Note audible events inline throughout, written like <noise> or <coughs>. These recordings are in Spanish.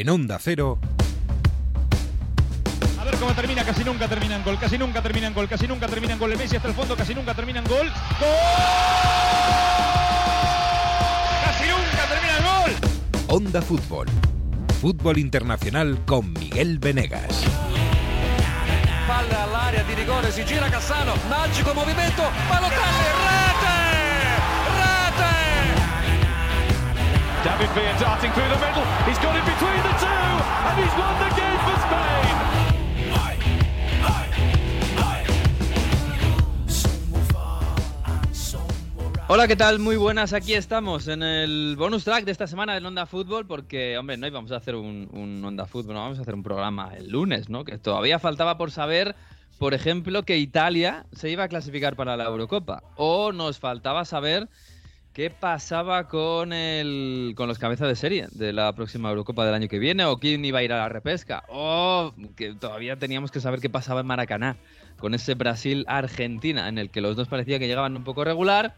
en Onda Cero. A ver cómo termina, casi nunca terminan gol, casi nunca terminan gol, casi nunca terminan gol. El Messi hasta el fondo, casi nunca terminan gol. ¡Gol! ¡Casi nunca terminan gol! Onda Fútbol. Fútbol internacional con Miguel Venegas. Palla all'area di rigore, si gira Cassano, magico movimento, Balotelli, David Villa darting through the middle. He's got it between the two, and he's won the game for Spain. Hola, ¿qué tal? Muy buenas, aquí estamos en el bonus track de esta semana del Onda Fútbol, porque, hombre, no íbamos a hacer un, un Onda Fútbol, no vamos a hacer un programa el lunes, ¿no? Que todavía faltaba por saber, por ejemplo, que Italia se iba a clasificar para la Eurocopa, o nos faltaba saber qué pasaba con, el, con los cabezas de serie de la próxima Eurocopa del año que viene, o quién iba a ir a la repesca, o que todavía teníamos que saber qué pasaba en Maracaná con ese Brasil-Argentina, en el que los dos parecía que llegaban un poco regular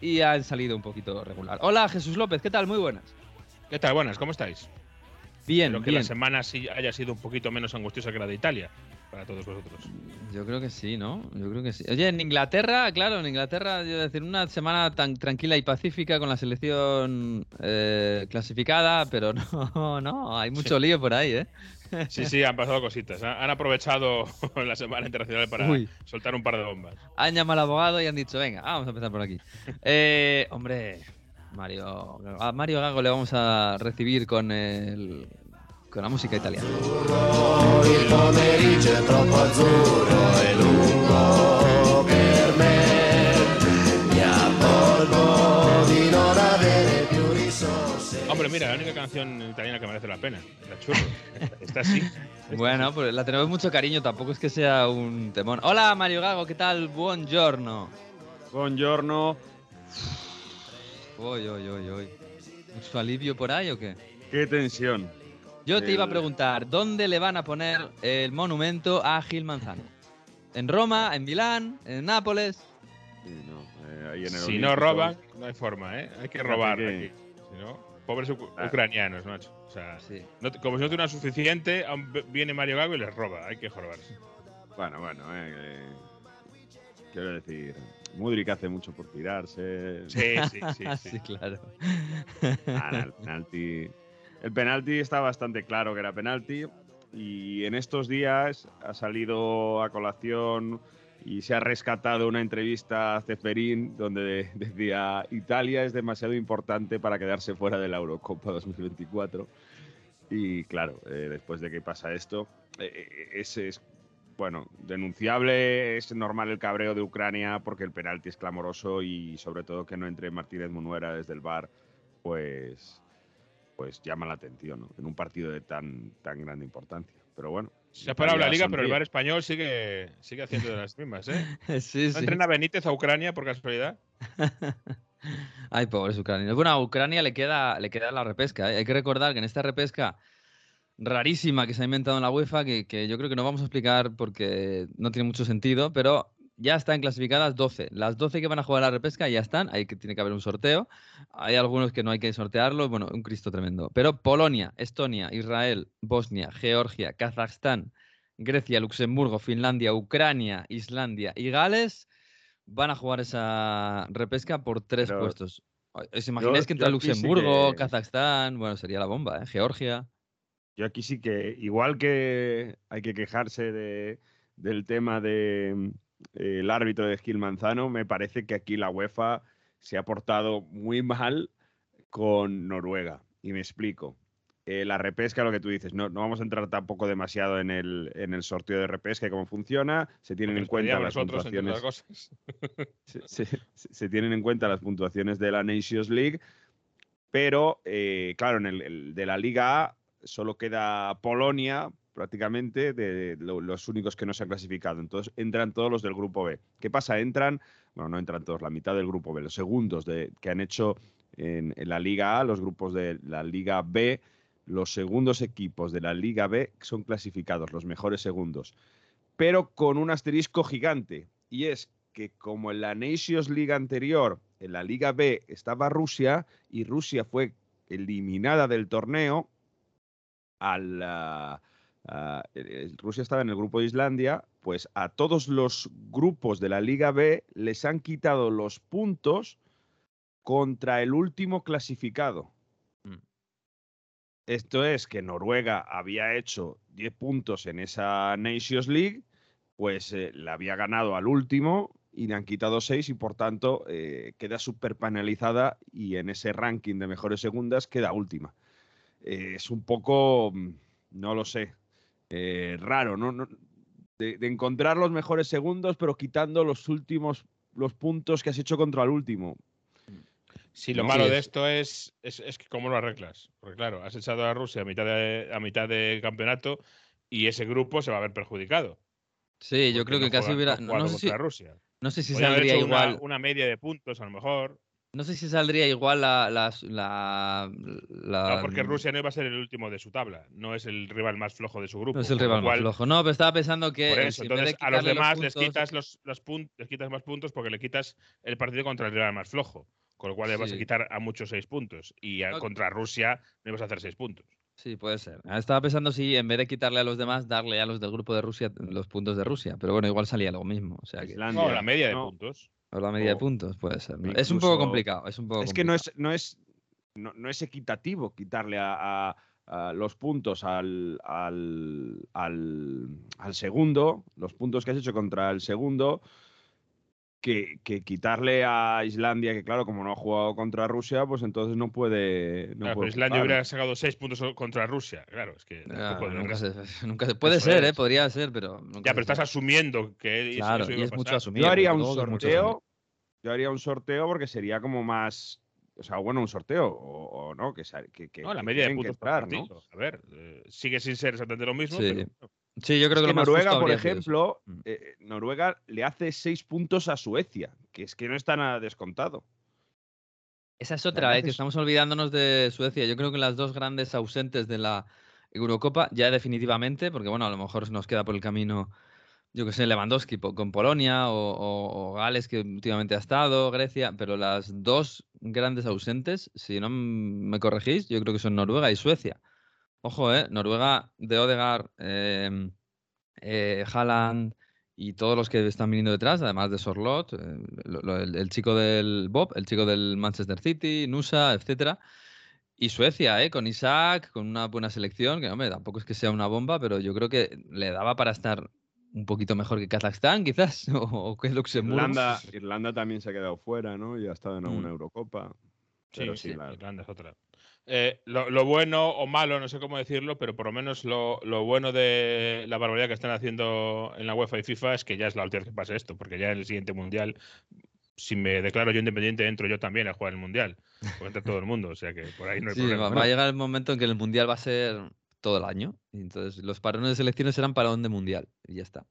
y han salido un poquito regular. Hola, Jesús López, ¿qué tal? Muy buenas. ¿Qué tal? Buenas, ¿cómo estáis? Bien, Espero que bien. la semana sí haya sido un poquito menos angustiosa que la de Italia para todos vosotros. Yo creo que sí, ¿no? Yo creo que sí. Oye, en Inglaterra, claro, en Inglaterra, yo decir, una semana tan tranquila y pacífica con la selección eh, clasificada, pero <laughs> no, no, hay mucho lío por ahí, ¿eh? Sí, sí, han pasado cositas. Han han aprovechado <laughs> la semana internacional para Uy. soltar un par de bombas. Han llamado al abogado y han dicho, venga, vamos a empezar por aquí. <laughs> Eh, hombre, Mario, a Mario Gago le vamos a recibir con el, con la música italiana. Hombre, mira, la única canción italiana que merece la pena. La churro. Está así. <laughs> Bueno, pues la tenemos mucho cariño, tampoco es que sea un temón. Hola Mario Gago, ¿qué tal? Buongiorno. Buongiorno. Uy, uy, uy, uy. ¿Mucho alivio por ahí o qué? Qué tensión. Yo te iba a El- preguntar, ¿dónde le van a poner el monumento a Gil Manzano? ¿En Roma? ¿En Milán? ¿En Nápoles? Sí, no, eh, ahí en el Si no roban, no hay forma, ¿eh? Hay que robar que- aquí. Si no, pobres uc- Ah. ucranianos, macho. O sea, Sí. no te- como si no tuvieran suficiente, viene Mario Gago y les roba. Hay que jorobarse. Bueno, bueno, eh, eh, quiero decir, Mudrik hace mucho por tirarse. Sí, sí, sí. <laughs> sí. sí, claro. Ah, penalti. El penalti está bastante claro que era penalti. Y en estos días ha salido a colación y se ha rescatado una entrevista a Ceferín donde <laughs> decía Italia es demasiado importante para quedarse fuera de la Eurocopa 2024. Y claro, eh, después de que pasa esto, eh, es, es, bueno, denunciable, es normal el cabreo de Ucrania porque el penalti es clamoroso y sobre todo que no entre Martínez Munuera desde el bar, pues, pues llama la atención ¿no? en un partido de tan, tan grande importancia. Pero bueno. Se ha parado la liga, pero el bar español sigue, sigue haciendo de las mismas, ¿eh? <laughs> sí, ¿No sí. entrena Benítez a Ucrania por casualidad? <laughs> Ay, pobres ucranianos. Bueno, a Ucrania le queda, le queda la repesca. ¿eh? Hay que recordar que en esta repesca rarísima que se ha inventado en la UEFA, que, que yo creo que no vamos a explicar porque no tiene mucho sentido, pero ya están clasificadas 12. Las 12 que van a jugar la repesca ya están. Hay que, tiene que haber un sorteo. Hay algunos que no hay que sortearlo. Bueno, un Cristo tremendo. Pero Polonia, Estonia, Israel, Bosnia, Georgia, Kazajstán, Grecia, Luxemburgo, Finlandia, Ucrania, Islandia y Gales van a jugar esa repesca por tres Pero puestos. ¿Os imagináis que entra sí Luxemburgo, que- Kazajstán? Bueno, sería la bomba, ¿eh? Georgia. Yo aquí sí que, igual que hay que quejarse de, del tema del árbitro de Gil Manzano, me parece que aquí la UEFA se ha portado muy mal con Noruega. Y me explico. Eh, la repesca, lo que tú dices, no, no vamos a entrar tampoco demasiado en el, en el sorteo de repesca y cómo funciona. Se tienen en cuenta las nosotros, puntuaciones cosas. <laughs> se, se- se tienen en cuenta las puntuaciones de la Nations League, pero eh, claro, en el, el de la Liga A solo queda Polonia prácticamente de lo- los únicos que no se han clasificado. Entonces entran todos los del grupo B. ¿Qué pasa? Entran, bueno, no entran todos, la mitad del grupo B, los segundos de, que han hecho en, la Liga A, los grupos de la Liga B, los segundos equipos de la Liga B son clasificados, los mejores segundos. Pero con un asterisco gigante, y es que como en la Nations League anterior, en la Liga B estaba Rusia, y Rusia fue eliminada del torneo, al... ah, Rusia estaba en el grupo de Islandia, pues a todos los grupos de la Liga B les han quitado los puntos contra el último clasificado. Mm. Esto es que Noruega había hecho 10 puntos en esa Nations League, pues eh, le había ganado al último y le han quitado 6 y por tanto eh, queda súper penalizada y en ese ranking de mejores segundas queda última. Eh, es un poco, mm, no lo sé, eh, raro, ¿no? No- de, de encontrar los mejores segundos pero quitando los últimos, los puntos que has hecho contra el último. Sí, lo No, malo sí, de es- esto es, es, es que cómo lo arreglas. Porque claro, has echado a Rusia a mitad de, a mitad de campeonato y ese grupo se va a ver perjudicado. Sí, yo creo que no casi hubiera. no sé si, Rusia. no sé si saldría una- igual. Una, media de puntos, a lo mejor. No sé si saldría igual la. la, la, la- No, porque Rusia no iba a ser el último de su tabla. No es el rival más flojo de su grupo. No es el rival más flojo. No, pero estaba pensando que. Por eso, entonces a los demás les puntos- quitas los, los pun- les quitas más puntos porque le quitas el partido contra el rival más flojo. Con lo cual le vas a quitar a muchos seis puntos. Y a- No. contra Rusia no ibas a hacer seis puntos. Sí, puede ser. Ah, Estaba pensando si en vez de quitarle a los demás, darle a los del grupo de Rusia los puntos de Rusia. Pero bueno, igual salía lo mismo. O sea que. Islandia, No, la media de ¿no? puntos. O la medida de puntos, puede ser. ¿no? Es un poco complicado. Es un poco Es que no es, no es, no, no es equitativo quitarle a, a- a los puntos al, al, al, al segundo, los puntos que has hecho contra el segundo, que, que quitarle a Islandia, que claro, como no ha jugado contra Rusia, pues entonces no puede. No Claro, puede pero Islandia jugar. hubiera sacado seis puntos contra Rusia. Claro, es que nunca, se, <laughs> nunca se- Puede ser, ¿eh? Podría ser, pero. nunca Ya, pero estás asumiendo que Claro, eso y iba a es mucho asumir. Yo haría un sorteo. Yo haría un sorteo porque sería como más. O sea, bueno, un sorteo, o, o no, que, que, que- No, la que media de puntos por entrar, ¿no? A ver, eh, sigue sin ser exactamente lo mismo, Sí. pero. Sí, yo creo Es que, que Noruega, por ejemplo, Mm. eh, Noruega le hace seis puntos a Suecia, que es que no está nada descontado. Esa es otra, ¿eh? que es- estamos olvidándonos de Suecia. Yo creo que las dos grandes ausentes de la Eurocopa, ya definitivamente, porque bueno, a lo mejor nos queda por el camino, yo que sé, Lewandowski con Polonia o, o- o Gales, que últimamente ha estado, Grecia, pero las dos grandes ausentes, si no me corregís, yo creo que son Noruega y Suecia. Ojo, ¿eh? Noruega de Odegaard, eh, eh, Haaland y todos los que están viniendo detrás, además de Sorlot, eh, lo- lo- el, el chico del Bob, el chico del Manchester City, Nusa, etcétera. Y Suecia, ¿eh? con Isaac, con una buena selección, que hombre, tampoco es que sea una bomba, pero yo creo que le daba para estar un poquito mejor que Kazajstán, <laughs> quizás, o, o que Luxemburgo. Irlanda, Irlanda también se ha quedado fuera, ¿no? Y ha estado en alguna Mm. Eurocopa. Sí, Pero sí, sí, la- Irlanda es otra. Eh, lo, lo bueno o malo, no sé cómo decirlo, pero por lo menos lo, lo bueno de la barbaridad que están haciendo en la UEFA y FIFA es que ya es la última vez que pase esto, porque ya en el siguiente mundial, si me declaro yo independiente, entro yo también a jugar el mundial, porque entra todo el mundo, o sea que por ahí no hay Sí, problema. va, va a llegar el momento en que el Mundial va a ser todo el año. Y entonces los parones de selecciones serán parón de Mundial. Y ya está.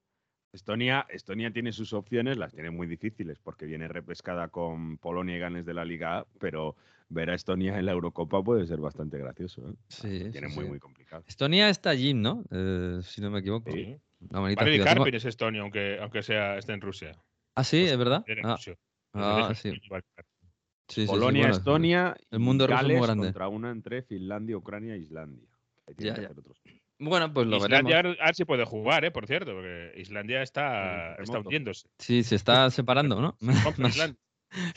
Estonia, Estonia tiene sus opciones, las tiene muy difíciles porque viene repescada con Polonia y Ganes de la Liga A, pero ver a Estonia en la Eurocopa puede ser bastante gracioso. ¿eh? Sí, sí, tiene muy, sí. muy complicado. Estonia está allí, ¿no? Eh, si no me equivoco. Sí. Valery Karpin es Estonia, aunque, aunque sea, esté en Rusia. Ah, sí, Pues, es verdad. Ah, Rusia. ah, sí. sí, sí, sí, Polonia, bueno, Estonia el mundo ruso es muy Gales grande. contra una entre Finlandia, Ucrania e Islandia. Ahí tienen Ya, que ya. hacer otros. Bueno, pues lo Islandia veremos. a ver si puede jugar, ¿eh? por cierto, porque Islandia está, Con está hundiéndose. Sí, se está separando, ¿no? <laughs> Islandia.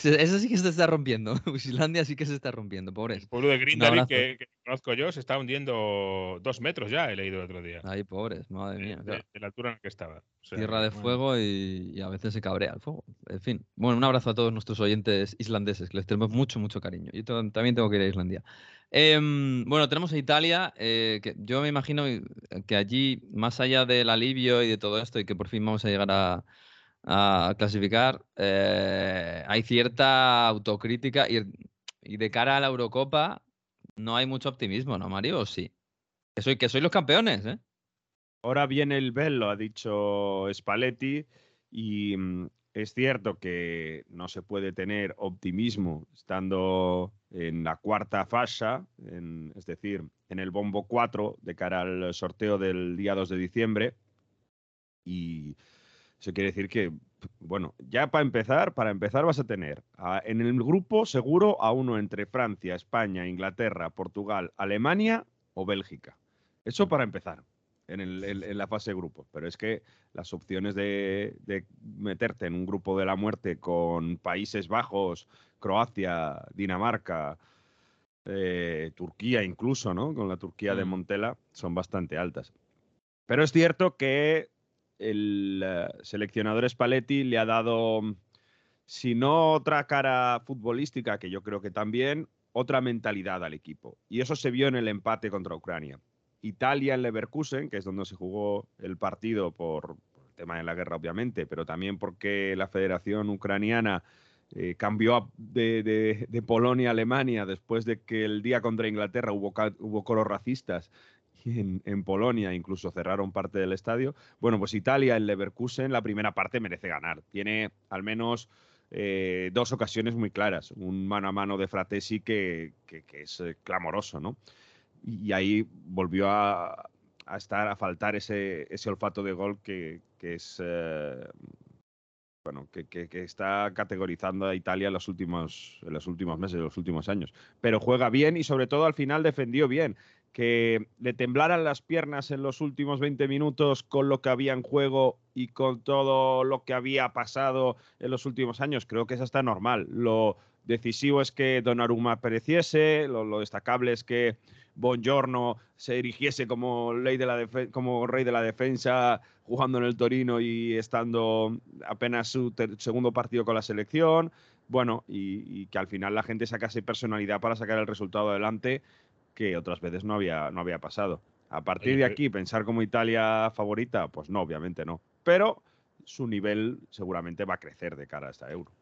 Eso sí que se está rompiendo. <laughs> Islandia sí que se está rompiendo, pobres. El pueblo de Grindavik, que, que conozco yo, se está hundiendo dos metros ya, he leído el otro día. Ahí, pobres, madre de, mía. de- claro. de la altura en la que estaba. O sea, Tierra de bueno, fuego y, y a veces se cabrea el fuego. En fin. Bueno, un abrazo a todos nuestros oyentes islandeses, que les tenemos mucho, mucho cariño. Yo también tengo que ir a Islandia. Em, bueno, tenemos a Italia, eh, que yo me imagino que allí, más allá del alivio y de todo esto, y que por fin vamos a llegar a, a clasificar, eh, hay cierta autocrítica y, de cara a la Eurocopa no hay mucho optimismo, ¿no, Mario? ¿O sí? Que soy, que soy los campeones, ¿eh? Ahora viene el bel, lo ha dicho Spalletti, y mm, es cierto que no se puede tener optimismo estando en la cuarta fase, en- es decir, en el bombo 4 de cara al sorteo del día 2 de diciembre. Y eso quiere decir que, bueno, ya para empezar, para empezar vas a tener a- en el grupo seguro a uno entre Francia, España, Inglaterra, Portugal, Alemania o Bélgica. Eso para empezar, en, el- en- en la fase de grupos. Pero es que las opciones de, de meterte en un grupo de la muerte con Países Bajos, Croacia, Dinamarca, eh, Turquía incluso, ¿no? Con la Turquía de Mm. Montela, son bastante altas. Pero es cierto que el eh, seleccionador Spalletti le ha dado, mm, si no otra cara futbolística, que yo creo que también, otra mentalidad al equipo. Y eso se vio en el empate contra Ucrania. Italia en Leverkusen, que es donde se jugó el partido por, el tema de la guerra, obviamente, pero también porque la Federación Ucraniana eh, cambió de, Polonia a Alemania después de que el día contra Inglaterra hubo, hubo coros racistas <laughs> en, en Polonia incluso cerraron parte del estadio. Bueno, pues Italia en Leverkusen la primera parte merece ganar. Tiene al menos eh, dos ocasiones muy claras. Un mano a mano de Fratesi que, que- que es eh, clamoroso, ¿no? Y, ahí volvió a, a estar, a faltar ese, ese olfato de gol que, que es... eh, bueno, que, que- que está categorizando a Italia en los, últimos, en los últimos meses, en los últimos años. Pero juega bien y sobre todo al final defendió bien. Que le temblaran las piernas en los últimos 20 minutos con lo que había en juego y con todo lo que había pasado en los últimos años, creo que eso está normal. Lo decisivo es que Donnarumma pereciese, lo, lo destacable es que Buongiorno se erigiese como, rey de la defensa jugando en el Torino y estando apenas su segundo partido con la selección. Bueno, y que al final la gente sacase personalidad para sacar el resultado adelante, que otras veces no había, no había pasado. A partir Oye, de pero- aquí, pensar como Italia favorita, pues no, obviamente no. Pero su nivel seguramente va a crecer de cara a esta euro.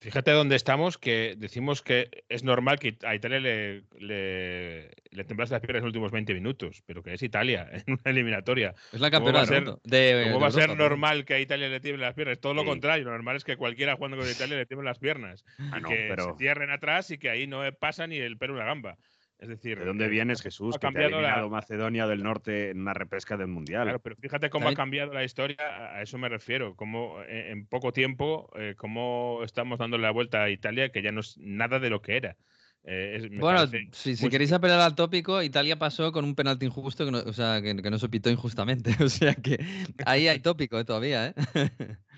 Fíjate dónde estamos, que decimos que es normal que a Italia le, le, le temblase las piernas en los últimos 20 minutos, pero que es Italia <laughs> en una eliminatoria. Es la ¿Cómo campeona va a ser-. De- ¿Cómo de va a ser normal que a Italia le tiemblen las piernas? Todo lo contrario, lo normal es que cualquiera jugando con Italia le tiemblen las piernas. Ah, y no, que pero se cierren atrás y que ahí no pasa ni el pelo una gamba. Es decir, ¿de dónde eh, vienes, Jesús? ha Que te ha cambiado la- eliminado Macedonia del Norte en una repesca del Mundial. Claro, pero fíjate cómo También- ha cambiado la historia, a eso me refiero, cómo eh, en poco tiempo, eh, cómo estamos dando la vuelta a Italia, que ya no es nada de lo que era. Eh, es- Bueno, si, si queréis apelar al tópico, Italia pasó con un penalti injusto, que no, o sea, que, que no se pitó injustamente. <laughs> O sea que ahí hay tópico eh, todavía, ¿eh?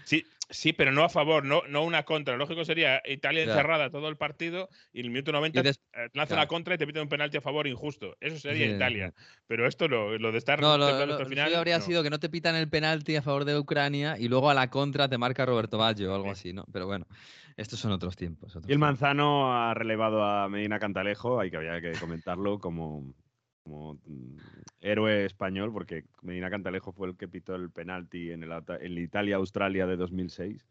Sí, sí, pero no a favor, no, no una contra. Lo lógico sería Italia encerrada todo el partido y en el minuto 90 Y des- eh, lanza claro. la contra y te pide un penalti a favor injusto. Eso sería Sí, Italia. Pero esto no, lo de estar No, lo, lo- lo final. habría no. sido que no te pitan el penalti a favor de Ucrania y luego a la contra te marca Roberto Baggio o algo así, ¿no? Pero bueno, estos son otros tiempos. otros Y el tiempos. Manzano ha relevado a Medina Cantalejo, hay que había que comentarlo como, como mm, héroe español, porque Medina Cantalejo fue el que pitó el penalti en el, la Italia-Australia de 2006.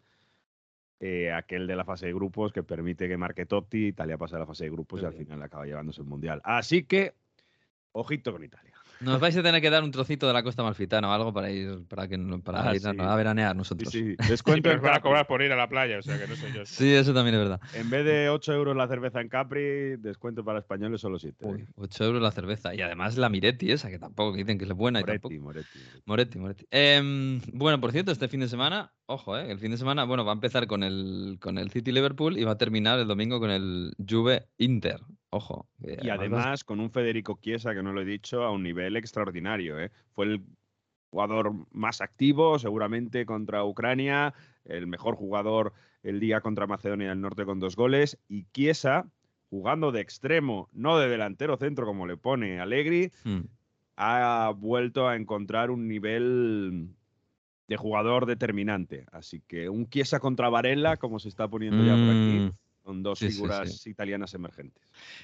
eh, aquel de la fase de grupos que permite que marque Totti, Italia pasa a la fase de grupos y al final acaba llevándose el Mundial. Así que, ojito con Italia. Nos vais a tener que dar un trocito de la costa malfitana o algo para ir, para que, para Ah, ir a- sí. a veranear nosotros. sí, Sí, descuento nos van a cobrar por ir a la playa, o sea que no sé yo. Sí, eso también es verdad. En vez de 8 euros la cerveza en Capri, descuento para españoles solo 7. Uy, 8 euros la cerveza. Y además la Miretti esa, que tampoco dicen que es buena y tampoco. Moretti, Moretti, Moretti. Moretti, Moretti. Em, bueno, por cierto, este fin de semana, ojo, eh, el fin de semana, bueno, va a empezar con el, con el City Liverpool y va a terminar el domingo con el Juve Inter. Ojo. que Y además con un Federico Chiesa, que no lo he dicho, a un nivel extraordinario. ¿eh? Fue el jugador más activo, seguramente contra Ucrania, el mejor jugador el día contra Macedonia del Norte con dos goles. Y Chiesa, jugando de extremo, no de delantero centro como le pone Allegri, Hmm. ha vuelto a encontrar un nivel de jugador determinante. Así que un Chiesa contra Varela, como se está poniendo ya por aquí, Mm, son dos sí, figuras sí. italianas emergentes.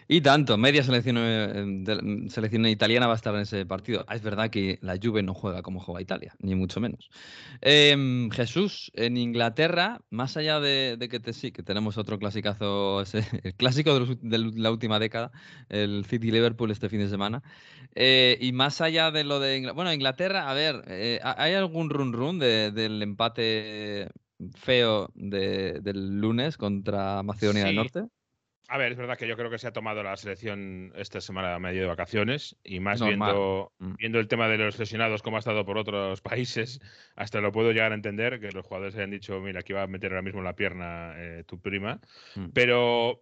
Y tanto, media selección, eh, mm, selección italiana va a estar en ese partido. Ah, es verdad que la Juve no juega como juega Italia, ni mucho menos. Em, Jesús, en Inglaterra, más allá de, de que te, sí, que tenemos otro clasicazo, <laughs> ese- el clásico de, los ult- de la última década, el City Liverpool este fin de semana, eh, y más allá de lo de Ingl- bueno, Inglaterra, a ver, eh, ¿ha- ¿hay algún run run de- del empate feo de- del lunes contra Macedonia del. Norte? A ver, es verdad que yo creo que se ha tomado la selección esta semana a medio de vacaciones y más viendo, Mm. viendo el tema de los lesionados, como ha estado por otros <laughs> países, hasta lo puedo llegar a entender, que los jugadores hayan dicho, mira, aquí va a meter ahora mismo la pierna eh, tu prima. Mm. Pero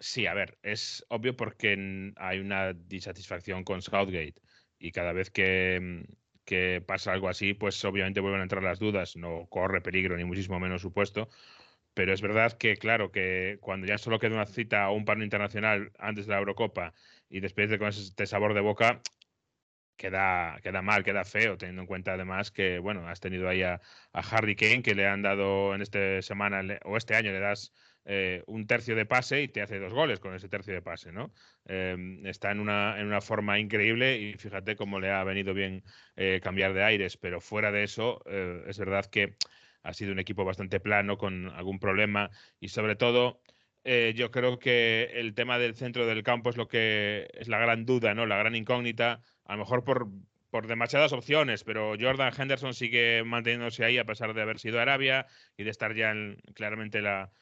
sí, a ver, es obvio porque hay una disatisfacción con Southgate. y cada vez que, que pasa algo así, pues obviamente vuelven a entrar las dudas. No corre peligro, ni muchísimo menos supuesto. Pero es verdad que, claro, que cuando ya solo queda una cita o un paro internacional antes de la Eurocopa y después de con este sabor de boca, queda, queda mal, queda feo, teniendo en cuenta además que, bueno, has tenido ahí a, a Harry Kane, que le han dado en esta semana o este año le das eh, un tercio de pase y te hace dos goles con ese tercio de pase, ¿no? Eh, está en una, en una forma increíble y fíjate cómo le ha venido bien eh, cambiar de aires, pero fuera de eso, es verdad que ha sido un equipo bastante plano, con algún problema y sobre todo... yo creo que el tema del centro del campo es lo que es la gran duda, ¿no? La gran incógnita, a lo mejor por, por demasiadas opciones, pero Jordan Henderson sigue manteniéndose ahí a pesar de haber sido Arabia y de estar ya en, claramente la,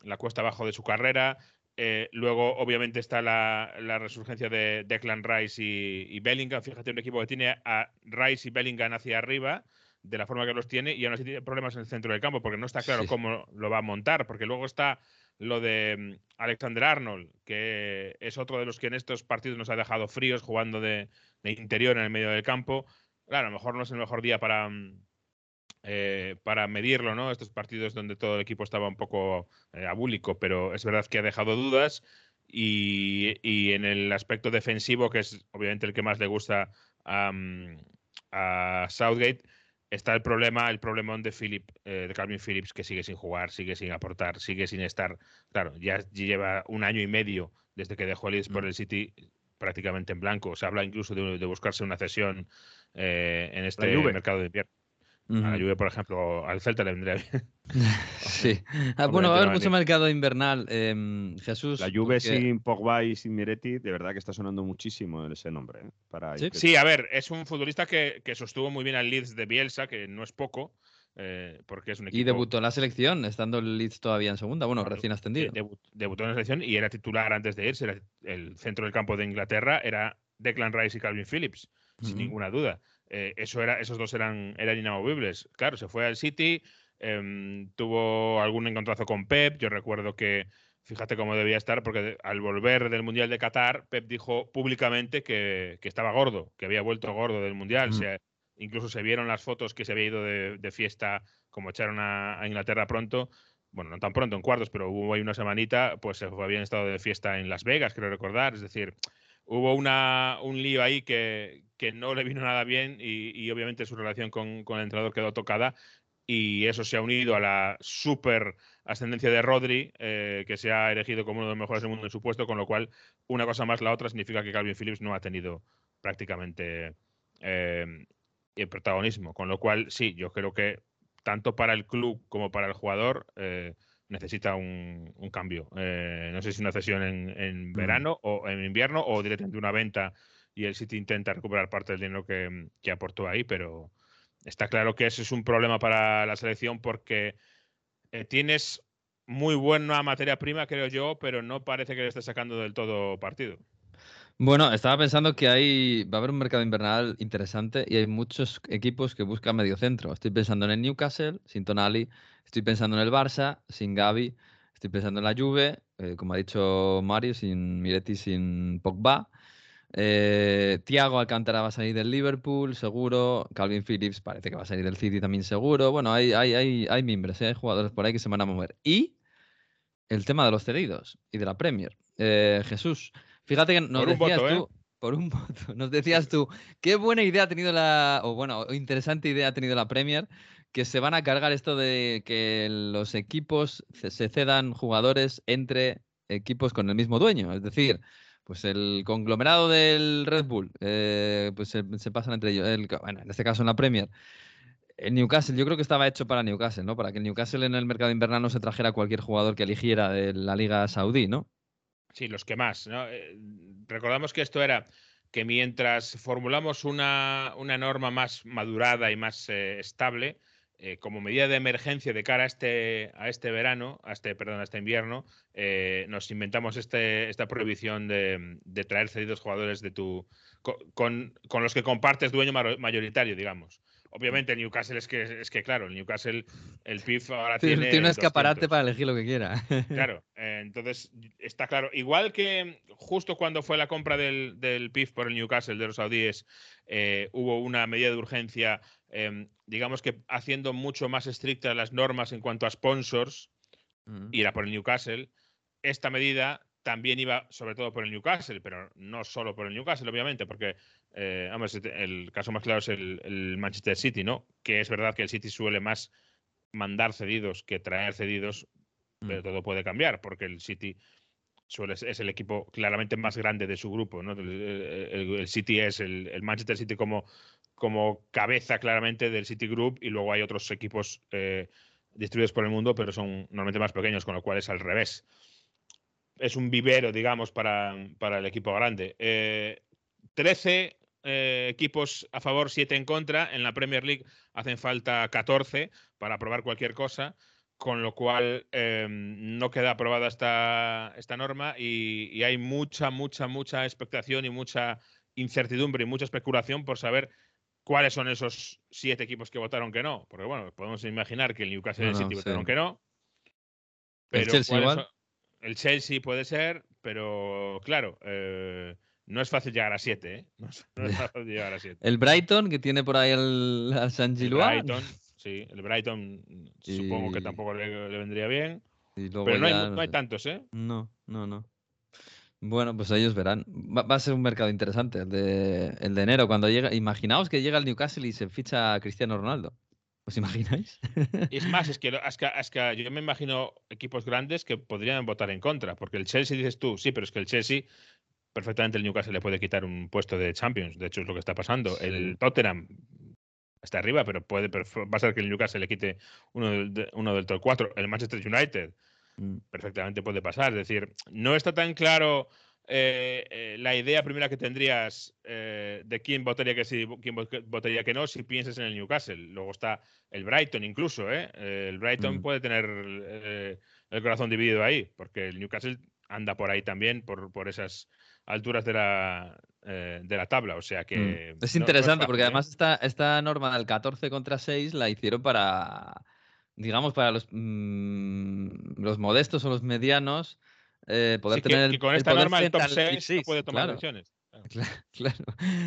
la cuesta abajo de su carrera. Eh, luego, obviamente, está la, resurgencia de Declan Rice y, Bellingham. Fíjate, un equipo que tiene a Rice y Bellingham hacia arriba, de la forma que los tiene, y aún así tiene problemas en el centro del campo, porque no está claro cómo lo va a montar. Porque luego está lo de mm, Alexander Arnold, que es otro de los que en estos partidos nos ha dejado fríos jugando de, de interior en el medio del campo. Claro, a lo mejor no es el mejor día para, mm, eh, para medirlo, ¿no? Estos partidos donde todo el equipo estaba un poco eh, abúlico, pero es verdad que ha dejado dudas. Y, en el aspecto defensivo, que es obviamente el que más le gusta a, Southgate, está el problema, el problemón de Philip, eh, de Calvin Phillips, que sigue sin jugar, sigue sin aportar, sigue sin estar. Claro, ya lleva un año y medio desde que dejó el Leeds por mm. el City prácticamente en blanco. Se habla incluso de, buscarse una cesión en este mercado de invierno. A la lluvia, por ejemplo, al Celta le vendría bien. <laughs> sí. Ah, bueno, va a haber mucho mercado invernal. Em, Jesús. La Juve sin Pogba y sin Miretti, de verdad que está sonando muchísimo ese nombre. ¿eh? Para ¿Sí? a ver, es un futbolista que, sostuvo muy bien al Leeds de Bielsa, que no es poco. Eh, porque es un equipo... Y debutó en la selección, estando el Leeds todavía en segunda, bueno, recién ascendido. debutó en la selección y era titular antes de irse. el centro del campo de Inglaterra era Declan Rice y Calvin Phillips, sin ninguna duda. Eh, eso era, esos dos eran, eran inamovibles. Claro, se fue al City, em, tuvo algún encontrazo con Pep. Yo recuerdo que, fíjate cómo debía estar, porque al volver del Mundial de Qatar, Pep dijo públicamente que, estaba gordo, que había vuelto gordo del Mundial. Incluso se vieron las fotos que se había ido de, fiesta, como echaron a, Inglaterra pronto bueno, no tan pronto en cuartos, pero hubo ahí una semanita, pues se habían estado de fiesta en Las Vegas, creo recordar. Es decir, hubo una, un lío ahí que, que, no le vino nada bien y, obviamente su relación con, con, el entrenador quedó tocada y eso se ha unido a la super ascendencia de Rodri, eh, que se ha elegido como uno de los mejores del mundo en su puesto, con lo cual una cosa más la otra significa que Calvin Phillips no ha tenido prácticamente eh, el protagonismo, con lo cual sí, yo creo que tanto para el club como para el jugador eh, necesita un, cambio. Eh, no sé si una cesión en, mm. verano o en invierno o directamente una venta y el City intenta recuperar parte del dinero que, aportó ahí, pero está claro que ese es un problema para la selección porque eh, tienes muy buena materia prima, creo yo, pero no parece que le esté sacando del todo partido. Bueno, estaba pensando que hay, va a haber un mercado invernal interesante y hay muchos equipos que buscan medio centro. Estoy pensando en el Newcastle, sin Tonali, estoy pensando en el Barça, sin Gaby, estoy pensando en la Juve, eh, como ha dicho Mario, sin Miretti, sin Pogba. Eh, Tiago Alcántara va a salir del Liverpool, seguro. Calvin Phillips parece que va a salir del City también, seguro. Bueno, hay, hay, hay, hay miembros, ¿eh? hay jugadores por ahí que se van a mover. Y el tema de los cedidos y de la Premier. Jesús, Fíjate que nos decías tú, ¿eh? por un <laughs> voto, nos decías tú, qué buena idea ha tenido la, o bueno, interesante idea ha tenido la Premier, que se van a cargar esto de que los equipos se cedan jugadores entre equipos con el mismo dueño. Es decir, pues el conglomerado del Red Bull, eh, pues se, pasan entre ellos. bueno, en este caso en la Premier. El Newcastle, yo creo que estaba hecho para Newcastle, ¿no? Para que el Newcastle en el mercado invernal no se trajera cualquier jugador que eligiera de la Liga Saudí, ¿no? Sí, los que más. Eh, recordamos que esto era que mientras formulamos una, norma más madurada y más eh, estable, eh, como medida de emergencia de cara a este, a este verano, a este, perdón, a este invierno, nos inventamos este, esta prohibición de, traer cedidos jugadores de tu, con, con, los que compartes dueño mayoritario, digamos. Obviamente el Newcastle es que, es que claro, el Newcastle, el PIF ahora Tiene, tiene. tiene un escaparate 200. para elegir lo que quiera. <laughs> Claro, eh, entonces está claro. Igual que justo cuando fue la compra del, del PIF por el Newcastle de los saudíes, eh, hubo una medida de urgencia, eh, digamos que haciendo mucho más estrictas las normas en cuanto a sponsors, y era por el Newcastle. Esta medida también iba sobre todo por el Newcastle, pero no solo por el Newcastle, obviamente, porque eh, el caso más claro es el, el Manchester City, ¿no? Que es verdad que el City suele más mandar cedidos que traer cedidos, pero Mm. todo puede cambiar, porque el City suele, es el equipo claramente más grande de su grupo, ¿no? El, el- el City es el, el Manchester City como, como cabeza claramente del City Group y luego hay otros equipos eh, distribuidos por el mundo, pero son normalmente más pequeños, con lo cual es al revés. Es un vivero, digamos, para, para el equipo grande. Eh, 13 eh, equipos a favor, 7 en contra. En la Premier League hacen falta 14 para aprobar cualquier cosa, con lo cual eh, no queda aprobada esta, esta norma y, y hay mucha, mucha, mucha expectación y mucha incertidumbre y mucha especulación por saber cuáles son esos siete equipos que votaron que no. Porque bueno, podemos imaginar que el Newcastle y el No, no, City sí. votaron que no. El Pero Chelsea ¿cuáles igual. son- El Chelsea puede ser, pero claro, eh, no es fácil llegar a siete, ¿eh? No es, no es fácil llegar a siete. El Brighton, que tiene por ahí el, al San El Gilois. Brighton, sí, el Brighton supongo que tampoco le, le vendría bien. Y luego Pero no hay, ya, no tantos, ¿eh? No, no, no. Bueno, pues ellos verán. Va, va a ser un mercado interesante el de, el de enero. Cuando llega, imaginaos que llega el Newcastle y se ficha a Cristiano Ronaldo. ¿Os imagináis? Es <laughs> más, es que, es que- es que yo me imagino equipos grandes que podrían votar en contra, porque el Chelsea dices tú, sí, pero es que el Chelsea perfectamente el Newcastle le puede quitar un puesto de Champions, de hecho es lo que está pasando. El Tottenham está arriba, pero puede va a ser que el Newcastle le quite uno del, de- uno del top 4. El Manchester United Mm. perfectamente puede pasar. Es decir, no está tan claro eh, eh, la idea primera que tendrías eh, de quién votaría que sí, quién vo- votaría que no, si piensas en el Newcastle. Luego está el Brighton incluso, El Brighton Mm. puede tener el corazón dividido ahí, porque el Newcastle anda por ahí también, por, por esas alturas de la, eh, de la tabla. O sea que... Mm. no- no Es interesante porque ¿eh? además esta, esta norma del 14 contra 6 la hicieron para, digamos, para los, mm, los modestos o los medianos eh, poder Sí, que- tener el, que con esta norma el top al Big 6 no puede tomar claro. decisiones. <laughs> Claro.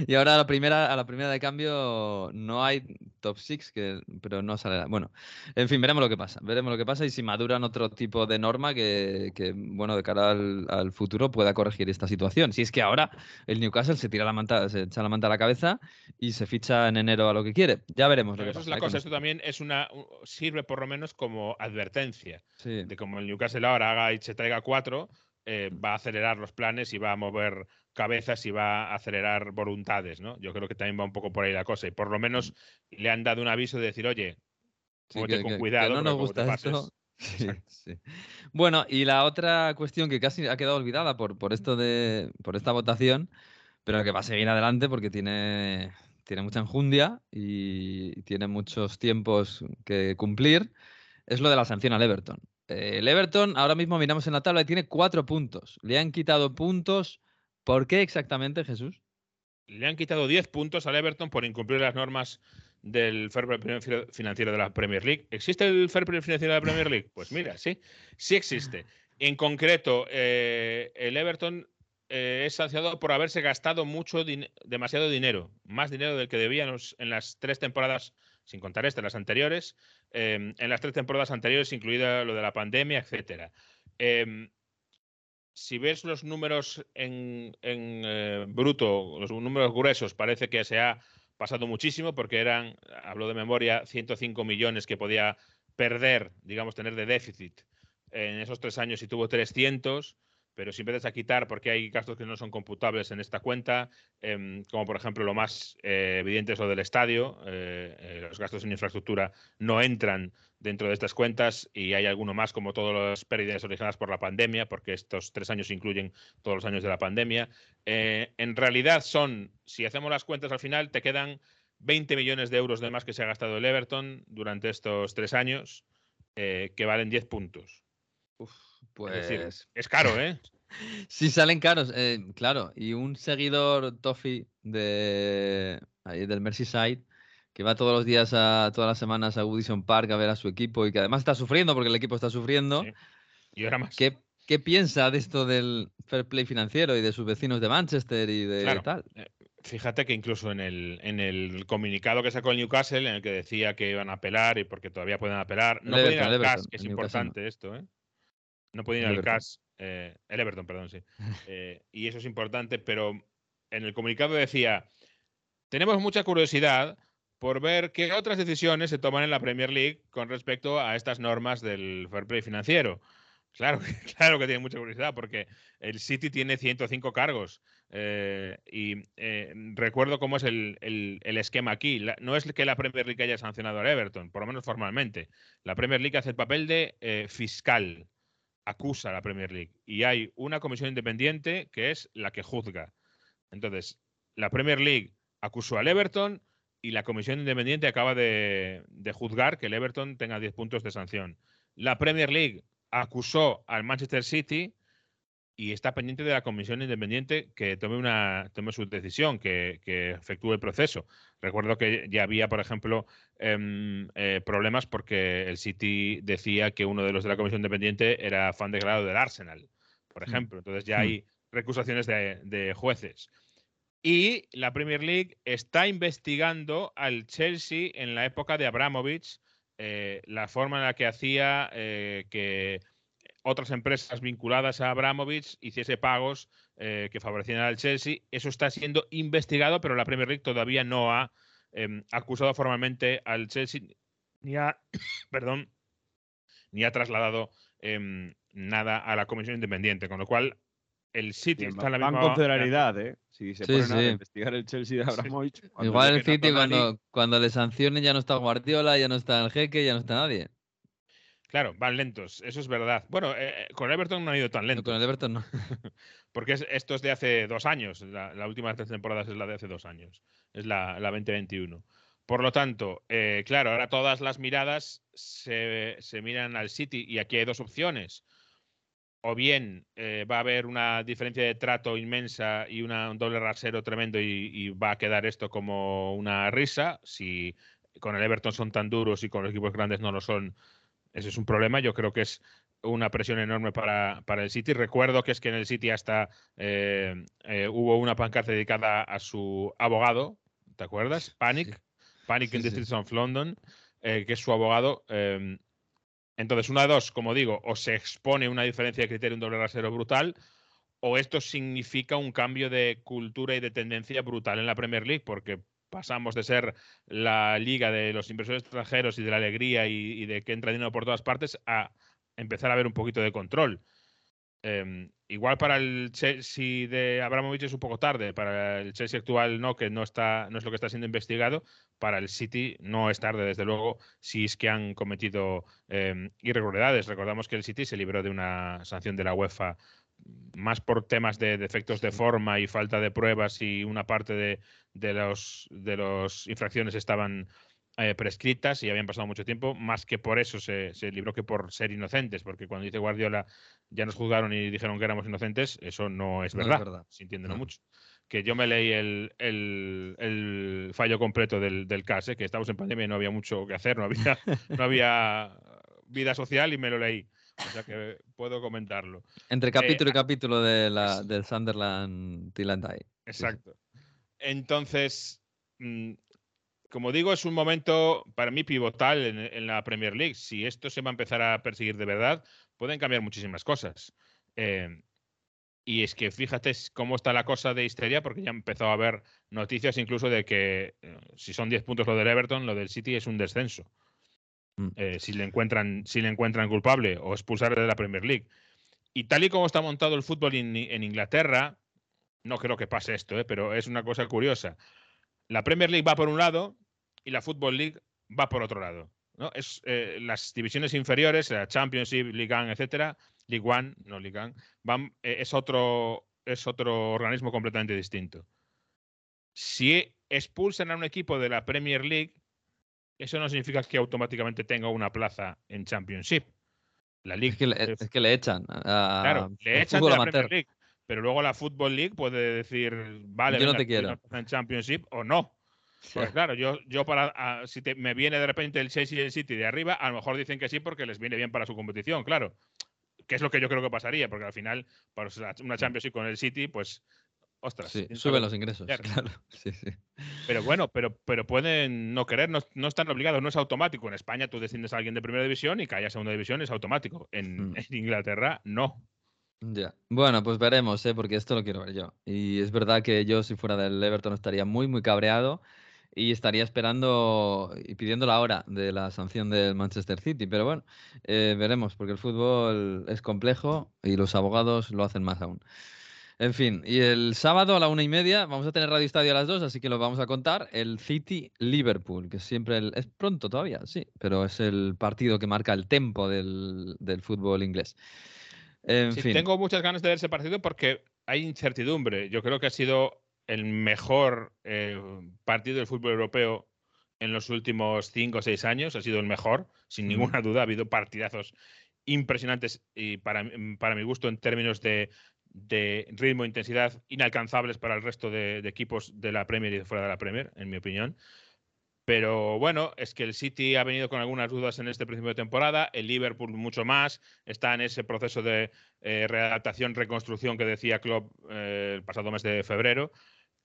Y ahora a la primera, a la primera de cambio no hay top 6, que, pero no sale. Bueno, en fin, veremos lo que pasa. Veremos lo que pasa y si maduran otro tipo de norma que, que, bueno, de cara al, al futuro pueda corregir esta situación. Si es que ahora el Newcastle se tira la manta, se echa la manta a la cabeza y se ficha en enero a lo que quiere. Ya veremos lo que eso es pasa, la ¿eh? cosa, esto. también es una sirve por lo menos como advertencia Sí. de como el Newcastle ahora haga y se traiga cuatro, eh, va a acelerar los planes y va a mover cabezas y va a acelerar voluntades, ¿no? Yo creo que también va un poco por ahí la cosa y por lo menos le han dado un aviso de decir, oye, Sí, que- con que- que cuidado, no nos gusta esto. <laughs> Sí, Exacto. sí. Bueno, y la otra cuestión que casi ha quedado olvidada por, por esto de por esta votación, pero que va a seguir adelante porque tiene, tiene mucha enjundia y tiene muchos tiempos que cumplir, es lo de la sanción al Everton. Eh, el Everton, ahora mismo miramos en la tabla y tiene cuatro puntos. Le han quitado puntos. ¿Por qué exactamente, Jesús? Le han quitado 10 puntos al Everton por incumplir las normas del fair play finan- financiero de la Premier League. ¿Existe el fair play financiero de la Premier League? Pues mira, sí, sí existe. En concreto, eh, el Everton eh, es sancionado por haberse gastado mucho demasiado dinero, más dinero del que debía en, las tres temporadas, sin contar esta, las anteriores, eh, en las tres temporadas anteriores, incluida lo de la pandemia, etcétera. Si ves los números en, en, eh, bruto, los números gruesos, parece que se ha pasado muchísimo porque eran, hablo de memoria, 105 millones que podía perder, digamos, tener de déficit en esos tres años y tuvo 300, pero si empiezas a quitar porque hay gastos que no son computables en esta cuenta, em, como por ejemplo lo más eh, evidente es lo del estadio, eh, eh, los gastos en infraestructura no entran dentro de estas cuentas y hay alguno más como todas las pérdidas originadas por la pandemia, porque estos tres años incluyen todos los años de la pandemia. En realidad son, si hacemos las cuentas al final, te quedan 20 millones de euros de más que se ha gastado el Everton durante estos tres años, que valen 10 puntos. Pues Es decir, es caro, ¿eh? <laughs> Sí, salen caros, eh, claro. Y un seguidor Toffee de ahí del Merseyside que va todos los días, a todas las semanas a Woodison Park a ver a su equipo y que además está sufriendo porque el equipo está sufriendo. Sí. Y ahora más. ¿Qué, qué piensa de esto del fair play financiero y de sus vecinos de Manchester y de Claro. tal? Eh, Fíjate que incluso en el, en el comunicado que sacó el Newcastle, en el que decía que iban a apelar y porque todavía pueden apelar, no El pueden ir Everton, al el CAS, Everton, que es no. importante esto, ¿eh? No pueden ir al. CAS, eh, el Everton, perdón, sí. <laughs> Eh, y eso es importante, pero en el comunicado decía, tenemos mucha curiosidad por ver qué otras decisiones se toman en la Premier League con respecto a estas normas del fair play financiero. Claro, que- <laughs> claro que tiene mucha curiosidad, porque el City tiene 105 cargos. eh, y eh, recuerdo cómo es el, el- el esquema aquí. La- no es que la Premier League haya sancionado al Everton, por lo menos formalmente. La Premier League hace el papel de eh, fiscal, acusa a la Premier League. Y hay una comisión independiente que es la que juzga. Entonces, la Premier League acusó al Everton y la comisión independiente acaba de, de juzgar que el Everton tenga 10 puntos de sanción. La Premier League acusó al Manchester City y está pendiente de la comisión independiente que tome una tome su decisión, que, que efectúe el proceso. Recuerdo que ya había, por ejemplo, em, eh, problemas porque el City decía que uno de los de la comisión independiente era fan de grado del Arsenal, por Mm. ejemplo. Entonces ya Mm. hay recusaciones de, de jueces. Y la Premier League está investigando al Chelsea en la época de Abramovich, eh, la forma en la que hacía eh, que otras empresas vinculadas a Abramovich hiciese pagos eh, que favorecieran al Chelsea. Eso está siendo investigado, pero la Premier League todavía no ha em, acusado formalmente al Chelsea ni ha, <coughs> perdón, ni ha trasladado em, nada a la comisión independiente, con lo cual el City Bien, está en la van misma con celeridad, ¿eh? Si se Sí, ponen a sí. investigar el Chelsea de Abramovich. Igual el a City cuando, cuando le sancionen ya no está Guardiola, ya no está el jeque, ya no está nadie. Claro, van lentos, eso es verdad. Bueno, eh, eh, con Everton no han ido tan No, lentos. con el Everton no. <laughs> Porque es- esto es de hace dos años. La, la última de estas temporadas es la de hace dos años. Es la, la 2021. Por lo tanto, eh, claro, ahora todas las miradas se, se miran al City y aquí hay dos opciones. O bien eh, va a haber una diferencia de trato inmensa y una- un doble rasero tremendo y, y va a quedar esto como una risa. Si con el Everton son tan duros y con los equipos grandes no lo son, ese es un problema. Yo creo que es una presión enorme para, para el City. Recuerdo que es que en el City hasta eh, eh, hubo una pancarta dedicada a su abogado, ¿te acuerdas? Panic, Sí. Panic in the sí. Streets of London, eh, que es su abogado. entonces, una de dos, como digo, o se expone una diferencia de criterio, un doble rasero brutal, o esto significa un cambio de cultura y de tendencia brutal en la Premier League, porque pasamos de ser la liga de los inversores extranjeros y de la alegría y, de que entra dinero por todas partes a empezar a ver un poquito de control. Em, igual para el Chelsea de Abramovich es un poco tarde, para el Chelsea actual no, que no está, no es lo que está siendo investigado, para el City no es tarde, desde luego, si es que han cometido em, irregularidades. Recordamos que el City se libró de una sanción de la UEFA más por temas de defectos de forma y falta de pruebas y una parte de, de los de los infracciones estaban eh, prescritas y habían pasado mucho tiempo, más que por eso se, se libró que por ser inocentes, porque cuando dice Guardiola ya nos juzgaron y dijeron que éramos inocentes, eso no es No verdad, verdad. sintiéndolo No. mucho. Que yo me leí el, el- el fallo completo del, del caso, que estábamos en pandemia y no había mucho que hacer, no había, <laughs> no había vida social y me lo leí. O sea que puedo comentarlo. Entre Eh, capítulo y capítulo de la, del Sunderland Tilandai. Exacto. Entonces, mm, como digo, es un momento para mí pivotal en, en la Premier League. Si esto se va a empezar a perseguir de verdad, pueden cambiar muchísimas cosas. Eh, y es que fíjate cómo está la cosa de histeria, porque ya empezó a haber noticias incluso de que eh, si son 10 puntos lo del Everton, lo del City es un descenso. Mm. Eh, si, le encuentran, si le encuentran culpable o expulsarle de la Premier League. Y tal y como está montado el fútbol en, Inglaterra, no creo que pase esto, ¿eh? pero es una cosa curiosa. La Premier League va por un lado y la Football League va por otro lado. ¿no? Es, eh, las divisiones inferiores, la Championship, League One, etcétera, League One, no League One, es, otro, es otro organismo completamente distinto. Si expulsan a un equipo de la Premier League, eso no significa que automáticamente tenga una plaza en Championship. La League, Es que, le, es que le echan. Claro, le echan de la amateur. Premier League. Pero luego la Football League puede decir, vale, Yo no te quiero. una en Championship o no. Pues claro, yo, yo para si te- me viene de repente el Chelsea y el City de arriba, a lo mejor dicen que sí porque les viene bien para su competición, claro. Que es lo que yo creo que pasaría, porque al final, para una Champions League con el City, pues, ostras. Sí, suben los ingresos, Ya, claro. <laughs> Sí, sí. Pero bueno, pero, pero pueden no querer, no, no están obligados, no es automático. En España tú desciendes a alguien de primera división y que haya segunda división es automático. En, Mm. <laughs> en Inglaterra, no. Ya. Bueno, pues veremos, ¿eh? porque esto lo quiero ver yo. Y es verdad que yo, si fuera del Everton, estaría muy, muy cabreado y estaría esperando y pidiendo la hora de la sanción del Manchester City. Pero bueno, eh, veremos, porque el fútbol es complejo y los abogados lo hacen más aún. En fin, y el sábado a la una y media vamos a tener Radio Estadio a las dos, así que lo vamos a contar. El City-Liverpool, que siempre el- es pronto todavía, sí, pero es el partido que marca el tempo del, del fútbol inglés. En Sí, fin. Tengo muchas ganas de ver ese partido porque hay incertidumbre. Yo creo que ha sido el mejor eh, partido del fútbol europeo en los últimos cinco o seis años. Ha sido el mejor, sin Ujú. ninguna duda. Ha habido partidazos impresionantes y para, para mi gusto en términos de, de ritmo e intensidad inalcanzables para el resto de, de equipos de la Premier y de fuera de la Premier, en mi opinión. Pero bueno, es que el City ha venido con algunas dudas en este principio de temporada, el Liverpool mucho más, está en ese proceso de eh, readaptación, reconstrucción que decía Klopp eh, el pasado mes de febrero.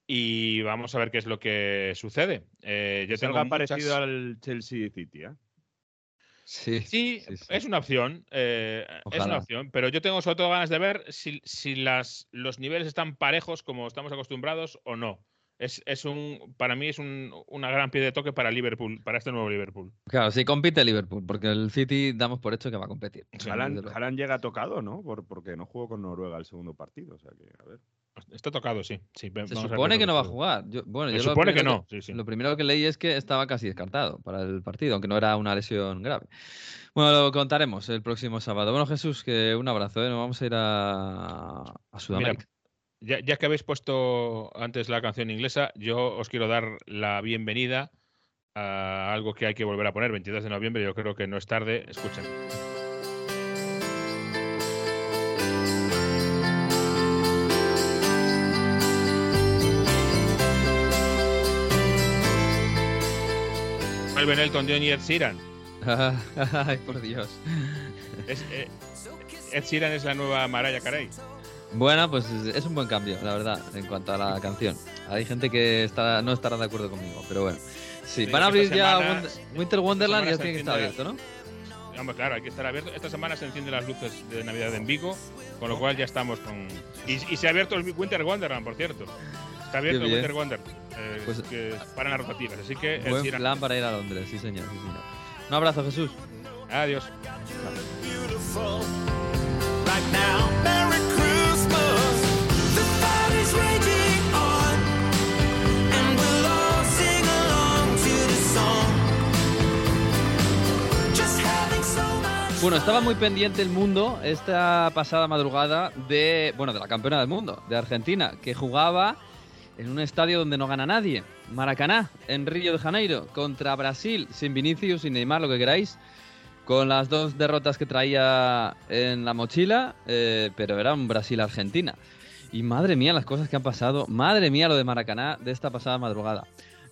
Y vamos a ver qué es lo que sucede. Eh, yo Es tengo algo muchas- parecido al Chelsea City, ¿eh? Sí, Sí, sí, sí. es una opción. eh, es una opción. Pero yo tengo sobre todo ganas de ver si, si las, los niveles están parejos como estamos acostumbrados o no. Es, es un, para mí es un, una gran pie de toque para Liverpool, para este nuevo Liverpool. Claro, sí compite Liverpool, porque el City damos por hecho que va a competir. Sí, Haaland, llega tocado, ¿no? Por- porque no jugó con Noruega el segundo partido. O sea que, a ver. Está tocado, sí. sí Se supone que no va a jugar. Yo- bueno, Se yo lo supone que no, sí, sí. Lo primero que leí es que estaba casi descartado para el partido, aunque no era una lesión grave. Bueno, lo contaremos el próximo sábado. Bueno, Jesús, que un abrazo, ¿eh? Nos vamos a ir a, a Sudamérica. Ya, ya que habéis puesto antes la canción inglesa, yo os quiero dar la bienvenida a algo que hay que volver a poner, 22 de noviembre, yo creo que no es tarde. Escuchen. Vuelven Elton John y Ed Sheeran. <laughs> Ay, por Dios. Es, eh, Ed Sheeran es la nueva Mariah Carey. Bueno, pues es, un buen cambio, la verdad, en cuanto a la canción. Hay gente que está, no estará de acuerdo conmigo, pero bueno. Sí, van a abrir ya semana- Wonder- Winter Wonderland y ya tiene que estar abierto, ¿no? Hombre, claro, hay que estar abierto. Esta semana se encienden las luces de Navidad en Vigo, con lo cual ya estamos con. Y, y se ha abierto el Winter Wonderland, por cierto. Está abierto el. Winter Wonderland, eh, Pues- que para las rotativas. Así que. Buen plan para ir a Londres, sí señor, sí señor. Un abrazo, Jesús. Adiós. beautiful. Bueno, estaba muy pendiente el mundo esta pasada madrugada de, bueno, de la campeona del mundo, de Argentina, que jugaba en un estadio donde no gana nadie, Maracaná, en Río de Janeiro, contra Brasil, sin Vinicius, sin Neymar, lo que queráis, con las dos derrotas que traía en la mochila, eh, pero era un Brasil-Argentina. Y madre mía las cosas que han pasado, madre mía lo de Maracaná de esta pasada madrugada.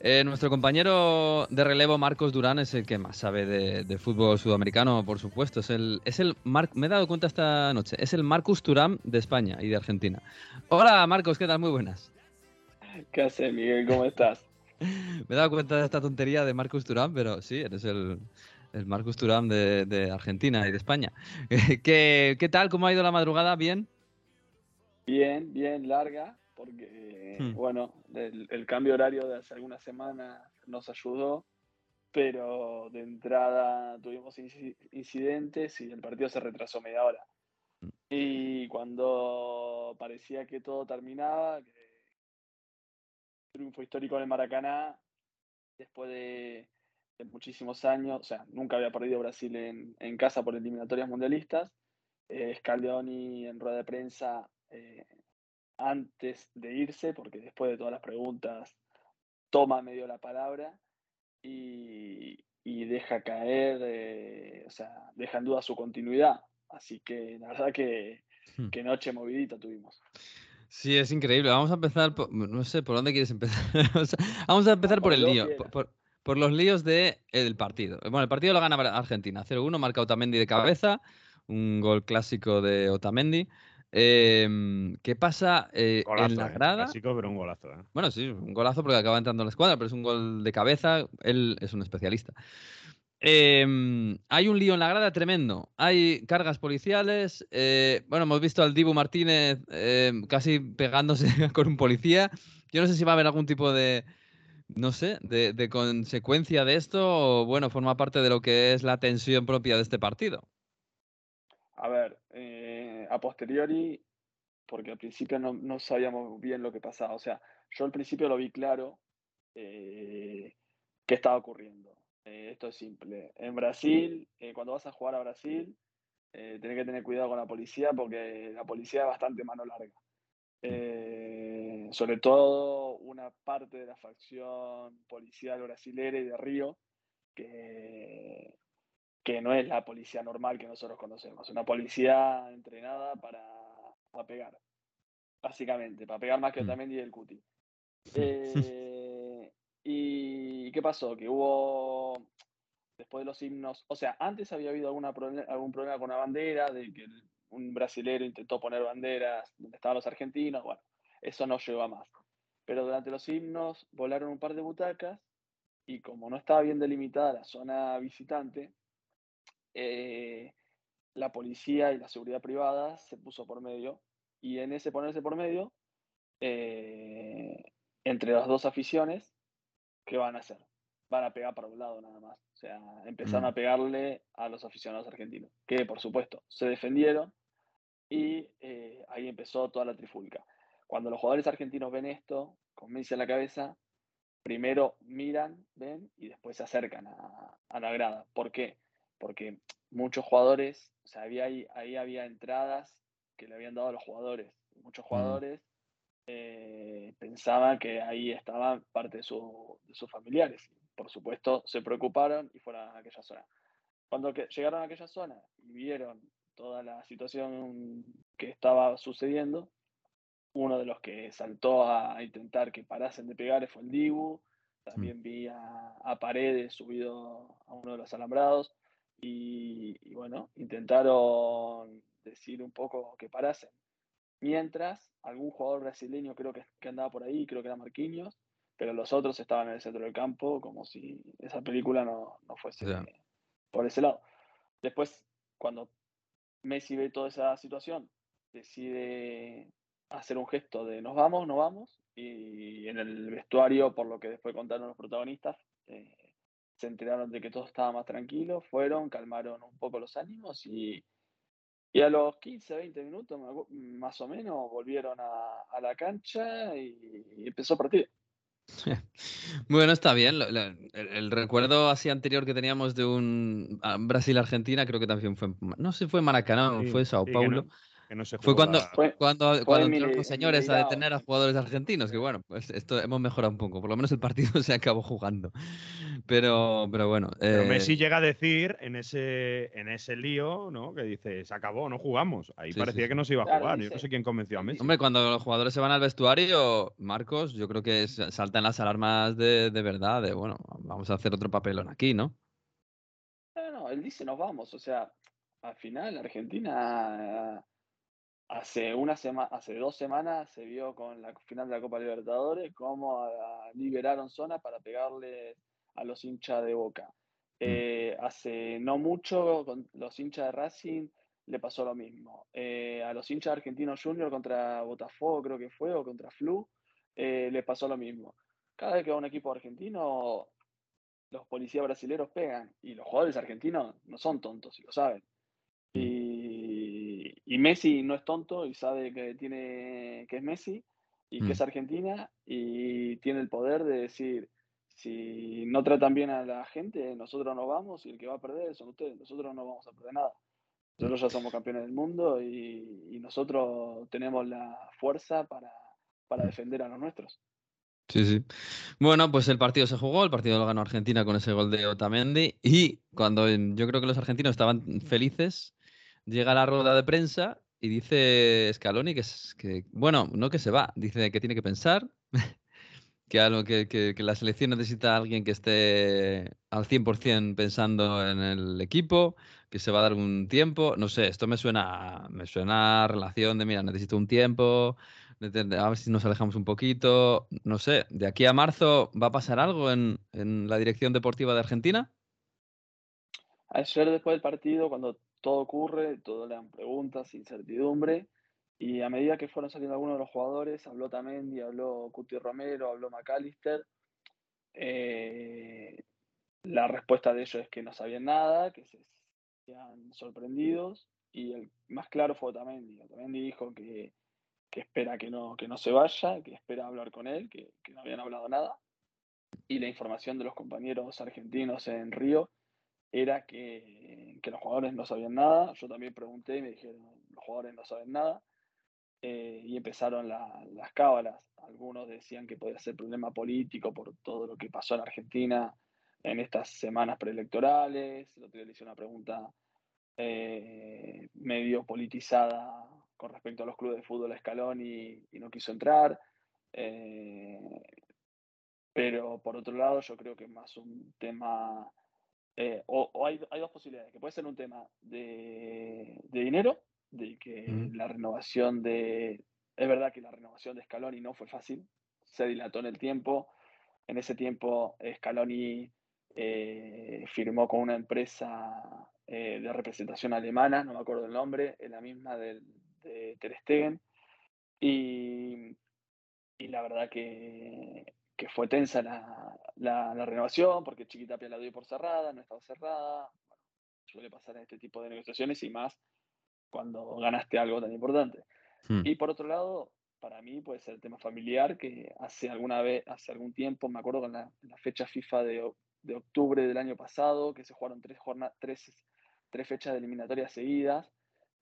Eh, nuestro compañero de relevo Marcos Durán es el que más sabe de, de fútbol sudamericano, por supuesto. Es el, es el Mar- me he dado cuenta esta noche, es el Marcus Turán de España y de Argentina. Hola Marcos, ¿qué tal? Muy buenas. ¿Qué haces, Miguel? ¿Cómo estás? <laughs> Me he dado cuenta de esta tontería de Marcus Turán, pero sí, eres el, el Marcus Turán de, de Argentina y de España. <laughs> ¿Qué, ¿Qué tal? ¿Cómo ha ido la madrugada? ¿Bien? Bien, bien larga, porque, Hmm. bueno, el, el cambio horario de hace algunas semanas nos ayudó, pero de entrada tuvimos inci- incidentes y el partido se retrasó media hora. Hmm. Y cuando parecía que todo terminaba, que triunfo histórico en el Maracaná, después de, de muchísimos años, o sea, nunca había perdido Brasil en, en casa por eliminatorias mundialistas. Eh, Scaloni en rueda de prensa eh, antes de irse, porque después de todas las preguntas toma medio la palabra y, y deja caer, eh, o sea, deja en duda su continuidad. Así que la verdad que, Hmm. que noche movidita tuvimos. Sí, es increíble. Vamos a empezar, por- no sé, ¿por dónde quieres empezar? <laughs> Vamos a- empezar por Por el lío, por, por- los líos del el partido. Bueno, el partido lo gana Argentina, 0-1, marca Otamendi de cabeza, un gol clásico de Otamendi. Em, ¿Qué pasa eh, Golazo, en la eh, grada? Clásico, pero un golazo. ¿eh? Bueno, sí, un golazo porque acaba entrando en la escuadra, pero es un gol de cabeza. Él es un especialista. Em, hay un lío en la grada tremendo. Hay cargas policiales. eh, bueno, hemos visto al Dibu Martínez em, casi pegándose <laughs> con un policía. Yo no sé si va a haber algún tipo de, no sé, de, de consecuencia de esto o, bueno, forma parte de lo que es la tensión propia de este partido. A ver, eh, a posteriori, porque al principio no, sabíamos bien lo que pasaba. O sea, yo al principio lo vi claro eh, qué estaba ocurriendo. Eh, esto es simple. En Brasil, cuando vas a jugar a Brasil, tenés que tener cuidado con la policía porque la policía es bastante mano larga. Sobre todo una parte de la facción policial brasilera y de Río, que, que no es la policía normal que nosotros conocemos, una policía entrenada para, para pegar, básicamente, para pegar más que Mm. Otamendi y el Cuti. Eh, <laughs> ¿Y qué pasó? Que hubo, después de los himnos, o sea, antes había habido alguna algún problema con la bandera, de que el- un brasilero intentó poner banderas donde estaban los argentinos, bueno, eso no llegó a más. Pero durante los himnos volaron un par de butacas y como no estaba bien delimitada la zona visitante, eh, la policía y la seguridad privada se puso por medio y en ese ponerse por medio, eh, entre las dos aficiones, ¿qué van a hacer? Van a pegar para un lado nada más. O sea, empezaron Mm. a pegarle a los aficionados argentinos, que por supuesto se defendieron y eh, ahí empezó toda la trifulca. Cuando los jugadores argentinos ven esto, con en la cabeza, primero miran, ven y después se acercan a, a la grada. ¿Por qué? Porque muchos jugadores, o sea, había ahí, había entradas que le habían dado a los jugadores. Muchos jugadores eh, pensaban que ahí estaban parte de, su- de sus familiares. Por supuesto, se preocuparon y fueron a aquella zona. Cuando que- llegaron a aquella zona y vieron toda la situación que estaba sucediendo, uno de los que saltó a intentar que parasen de pegar fue el Dibu. También vi a, a Paredes subido a uno de los alambrados. Y, y bueno, intentaron decir un poco que parasen. Mientras, algún jugador brasileño creo que, que andaba por ahí, creo que era Marquinhos, pero los otros estaban en el centro del campo como si esa película no, no fuese Ya. por ese lado. Después, cuando Messi ve toda esa situación, decide hacer un gesto de nos vamos, nos vamos, y en el vestuario, por lo que después contaron los protagonistas, eh, se enteraron de que todo estaba más tranquilo, fueron, calmaron un poco los ánimos y, y a los 15, 20 minutos más o menos volvieron a, a la cancha y, y empezó el partido. <laughs> Bueno, está bien. lo- el, el recuerdo así anterior que teníamos de un Brasil-Argentina, creo que también fue, no sé si fue Maracaná Sí, fue Sao sí, que Paulo. no- que no se Fue cuando, la- Fue- cuando, fue cuando entraron los señores a detener a jugadores argentinos, que bueno, pues esto hemos mejorado un poco. Por lo menos el partido <laughs> se acabó jugando. Pero, pero bueno. Pero eh, Messi llega a decir en ese, en ese lío, ¿no? Que dice, se acabó, no jugamos. Ahí Sí, parecía sí. que no se iba a Claro, jugar. Yo no sé quién convenció a Messi. Hombre, cuando los jugadores se van al vestuario, Marcos, yo creo que sa- saltan las alarmas de, de verdad, de bueno, vamos a hacer otro papelón aquí, ¿no? No, no, él dice nos vamos. O sea, al final Argentina hace una semana, hace dos semanas se vio con la final de la Copa Libertadores cómo ah, liberaron zonas para pegarle a los hinchas de Boca. Eh, hace no mucho con los hinchas de Racing le pasó lo mismo. Eh, a los hinchas de Argentinos Junior contra Botafogo creo que fue o contra Flu eh, le pasó lo mismo. Cada vez que va un equipo argentino los policías brasileños pegan y los jugadores argentinos no son tontos y lo saben. Y, y Messi no es tonto y sabe que tiene que es Messi y Mm. que es Argentina y tiene el poder de decir si no tratan bien a la gente, nosotros nos vamos y el que va a perder son ustedes, nosotros no vamos a perder nada. Nosotros ya somos campeones del mundo y, nosotros tenemos la fuerza para, para defender a los nuestros. Sí, sí. Bueno, pues el partido se jugó, el partido lo ganó Argentina con ese gol de Otamendi y cuando yo creo que los argentinos estaban felices, llega la rueda de prensa y dice Scaloni que, bueno, no que se va, dice que tiene que pensar, que, que, que- que la selección necesita a alguien que esté al 100% pensando en el equipo, que se va a dar un tiempo. No sé, esto me suena, me suena a relación de, mira, necesito un tiempo, a ver si nos alejamos un poquito. No sé, de aquí a marzo va a pasar algo en, en la dirección deportiva de Argentina. Ayer después del partido, cuando todo ocurre, todo le dan preguntas, incertidumbre, y a medida que fueron saliendo algunos de los jugadores, habló Tamendi, habló Cuti Romero, habló McAllister, eh, la respuesta de ellos es que no sabían nada, que se sentían sorprendidos, y el más claro fue Tamendi. Tamendi dijo que, que espera que no, que no se vaya, que espera hablar con él, que, que no habían hablado nada, y la información de los compañeros argentinos en Río era que, que los jugadores no sabían nada. Yo también pregunté y me dijeron, los jugadores no saben nada. Eh, y empezaron la- las cábalas. Algunos decían que podía ser problema político por todo lo que pasó en Argentina en estas semanas preelectorales. El otro día le hice una pregunta eh, medio politizada con respecto a los clubes de fútbol a Escalón y, no quiso entrar. Eh, pero por otro lado, yo creo que es más un tema o, hay, dos posibilidades, que puede ser un tema de dinero, de que Ujú. la renovación de... Es verdad que la renovación de Scaloni no fue fácil, se dilató en el tiempo. En ese tiempo Scaloni eh, firmó con una empresa eh, de representación alemana, no me acuerdo el nombre, es la misma del, de Ter Stegen. Y, y la verdad que, que fue tensa la, la- la renovación, porque Chiquitapia la dio por cerrada, no estaba cerrada. Bueno, suele pasar en este tipo de negociaciones y más cuando ganaste algo tan importante. Hmm. Y por otro lado, para mí puede ser el tema familiar, que hace alguna vez, hace algún tiempo, me acuerdo con la, la fecha FIFA de, de octubre del año pasado, que se jugaron tres, jorna- tres, tres fechas de eliminatorias seguidas.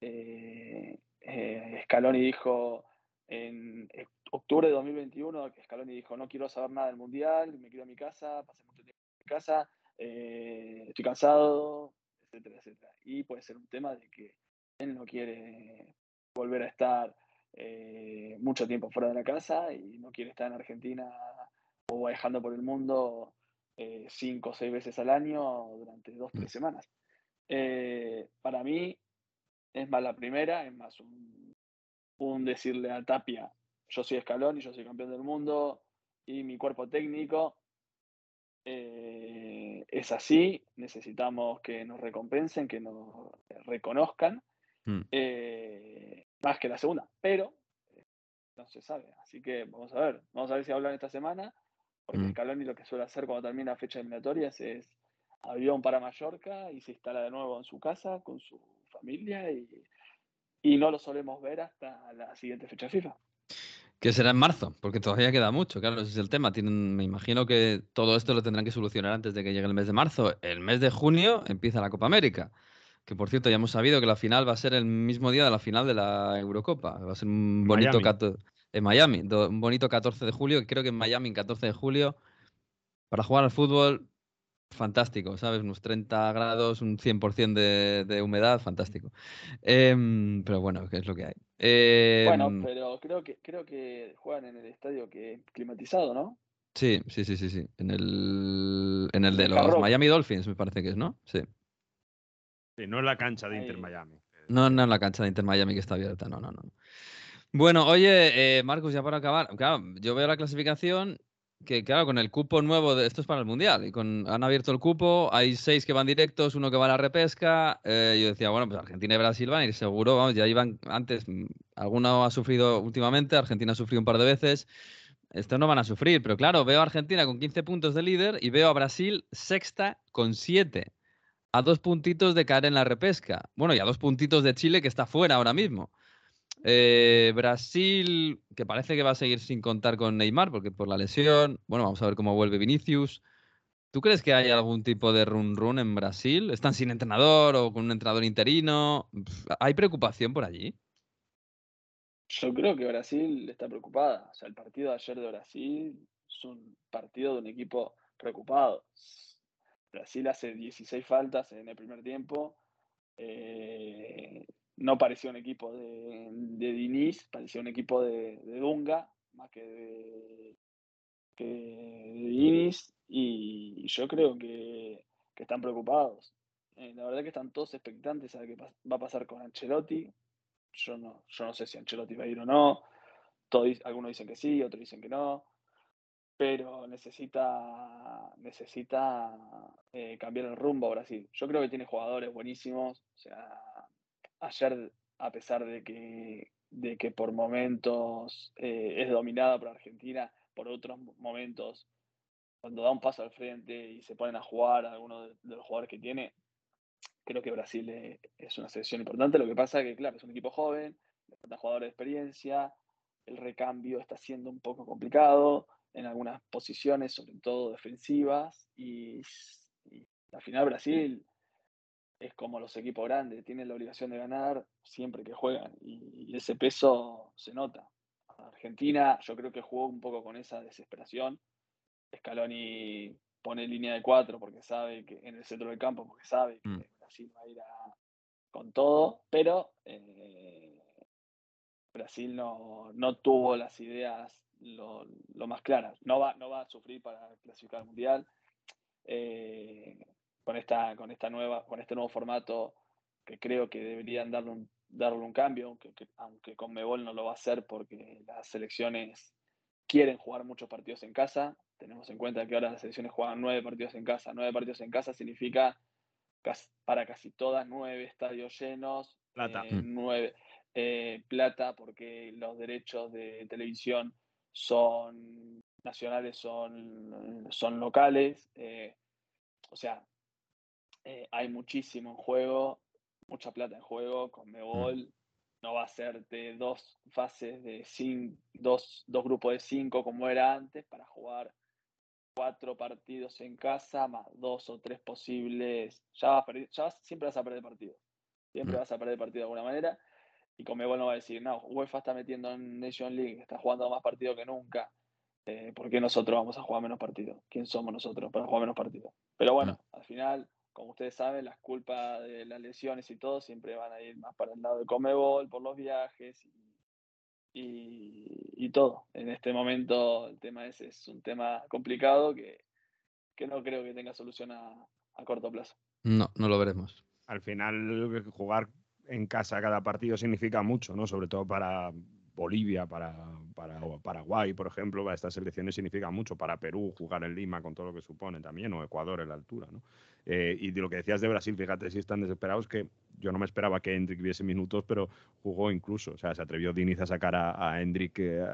Eh, eh, Scaloni dijo en octubre de 2021, que Scaloni dijo, no quiero saber nada del Mundial, me quiero a mi casa, pasé mucho tiempo en mi casa, eh, estoy cansado, etcétera, etcétera. Y puede ser un tema de que él no quiere volver a estar eh, mucho tiempo fuera de la casa y no quiere estar en Argentina o viajando por el mundo eh, cinco o seis veces al año durante dos o tres semanas. Eh, para mí es más la primera, es más un, un decirle a Tapia, yo soy escalón y yo soy campeón del mundo y mi cuerpo técnico eh, es así, necesitamos que nos recompensen, que nos reconozcan, Mm. eh, más que la segunda, pero eh, no se sabe, así que vamos a ver, vamos a ver si hablan esta semana, porque Mm. Scaloni lo que suele hacer cuando termina fecha eliminatorias es avión para Mallorca y se instala de nuevo en su casa con su familia y, y no lo solemos ver hasta la siguiente fecha FIFA. Que será en marzo, porque todavía queda mucho, claro, ese es el tema. Tienen, me imagino que todo esto lo tendrán que solucionar antes de que llegue el mes de marzo. El mes de junio empieza la Copa América, que por cierto ya hemos sabido que la final va a ser el mismo día de la final de la Eurocopa. Va a ser un bonito Miami. en Miami, un bonito 14 de julio, creo que en Miami, en 14 de julio, para jugar al fútbol, fantástico, ¿sabes? Unos 30 grados, un 100% de, de humedad, fantástico. Em, pero bueno, que es lo que hay. Bueno, Em, pero creo que creo que juegan en el estadio que es climatizado, ¿no? Sí, sí, sí, sí, sí. En el, en el de los. Miami Dolphins, me parece que es, ¿no? Sí. Sí, no es la cancha de Inter Ahí. Miami. No, no en la cancha de Inter Miami que está abierta, no, no, no. Bueno, oye, eh, Marcos, ya para acabar, claro, yo veo la clasificación que, claro, con el cupo nuevo, de, esto es para el Mundial, y con, han abierto el cupo, hay seis que van directos, uno que va a la repesca, eh, yo decía, bueno, pues Argentina y Brasil van a ir seguro, vamos, ya iban antes, mm, alguno ha sufrido últimamente, Argentina ha sufrido un par de veces, estos no van a sufrir, pero claro, veo a Argentina con 15 puntos de líder y veo a Brasil sexta con 7, a dos puntitos de caer en la repesca, bueno, y a dos puntitos de Chile que está fuera ahora mismo. Eh, Brasil, que parece que va a seguir sin contar con Neymar, porque por la lesión. Bueno, vamos a ver cómo vuelve Vinicius. ¿Tú crees que hay algún tipo de run run en Brasil? ¿Están sin entrenador o con un entrenador interino? ¿Hay preocupación por allí? Yo creo que Brasil está preocupada. O sea, el partido de ayer de Brasil es un partido de un equipo preocupado. Brasil hace 16 faltas en el primer tiempo. eh, no parecía un equipo de, de Diniz, parecía un equipo de, de Dunga, más que de, que de Diniz, y yo creo que, que están preocupados. Eh, la verdad que están todos expectantes a qué va a pasar con Ancelotti. Yo no, yo no sé si Ancelotti va a ir o no. Todos, algunos dicen que sí, otros dicen que no. Pero necesita, necesita eh, cambiar el rumbo a Brasil. Yo creo que tiene jugadores buenísimos. O sea, ayer, a pesar de que, de que por momentos eh, es dominada por Argentina, por otros momentos, cuando da un paso al frente y se ponen a jugar a algunos de, los jugadores que tiene, creo que Brasil eh, es una selección importante. Lo que pasa es que, claro, es un equipo joven, le faltan jugadores de experiencia, el recambio está siendo un poco complicado en algunas posiciones, sobre todo defensivas, y, y al final Brasil es como los equipos grandes, tienen la obligación de ganar siempre que juegan, y, y ese peso se nota. Argentina, yo creo que jugó un poco con esa desesperación. Scaloni pone línea de cuatro porque sabe que en el centro del campo, porque sabe que Mm. Brasil va a ir a- con todo, pero eh, Brasil no, no tuvo las ideas lo, lo más claras. No va, no va a sufrir para clasificar al mundial. Eh, con esta, con esta nueva, con este nuevo formato que creo que deberían darle un, darle un cambio, aunque, que- aunque con Mebol no lo va a hacer porque las selecciones quieren jugar muchos partidos en casa. Tenemos en cuenta que ahora las selecciones juegan nueve partidos en casa. Nueve partidos en casa significa para casi todas nueve estadios llenos, Plata. eh, nueve eh, plata porque los derechos de televisión son nacionales, son, son locales. eh, o sea, eh, hay muchísimo en juego, mucha plata en juego. Con Mebol no va a ser de dos fases de cinco, dos, dos grupos de cinco como era antes para jugar cuatro partidos en casa más dos o tres posibles. Ya, vas perdi- ya vas- siempre vas a perder partido. Siempre Mm. vas a perder partido de alguna manera. Y con Mebol no va a decir, no, UEFA está metiendo en Nation League, está jugando más partidos que nunca. Eh, ¿Por qué nosotros vamos a jugar menos partidos? ¿Quién somos nosotros para jugar menos partidos? Pero bueno, al final, como ustedes saben, las culpas de las lesiones y todo siempre van a ir más para el lado de Comebol, por los viajes y, y- y todo. En este momento el tema ese es un tema complicado que, que no creo que tenga solución a, a corto plazo. No, no lo veremos. Al final, jugar en casa cada partido significa mucho, ¿no? Sobre todo para Bolivia, para, para Paraguay, por ejemplo, para estas selecciones significa mucho. Para Perú, jugar en Lima con todo lo que supone también, o Ecuador en la altura, ¿no? Eh, y de lo que decías de Brasil, fíjate si están desesperados que yo no me esperaba que Hendrik viese minutos, pero jugó incluso. O sea, se atrevió Diniz a sacar a, a Hendrik eh,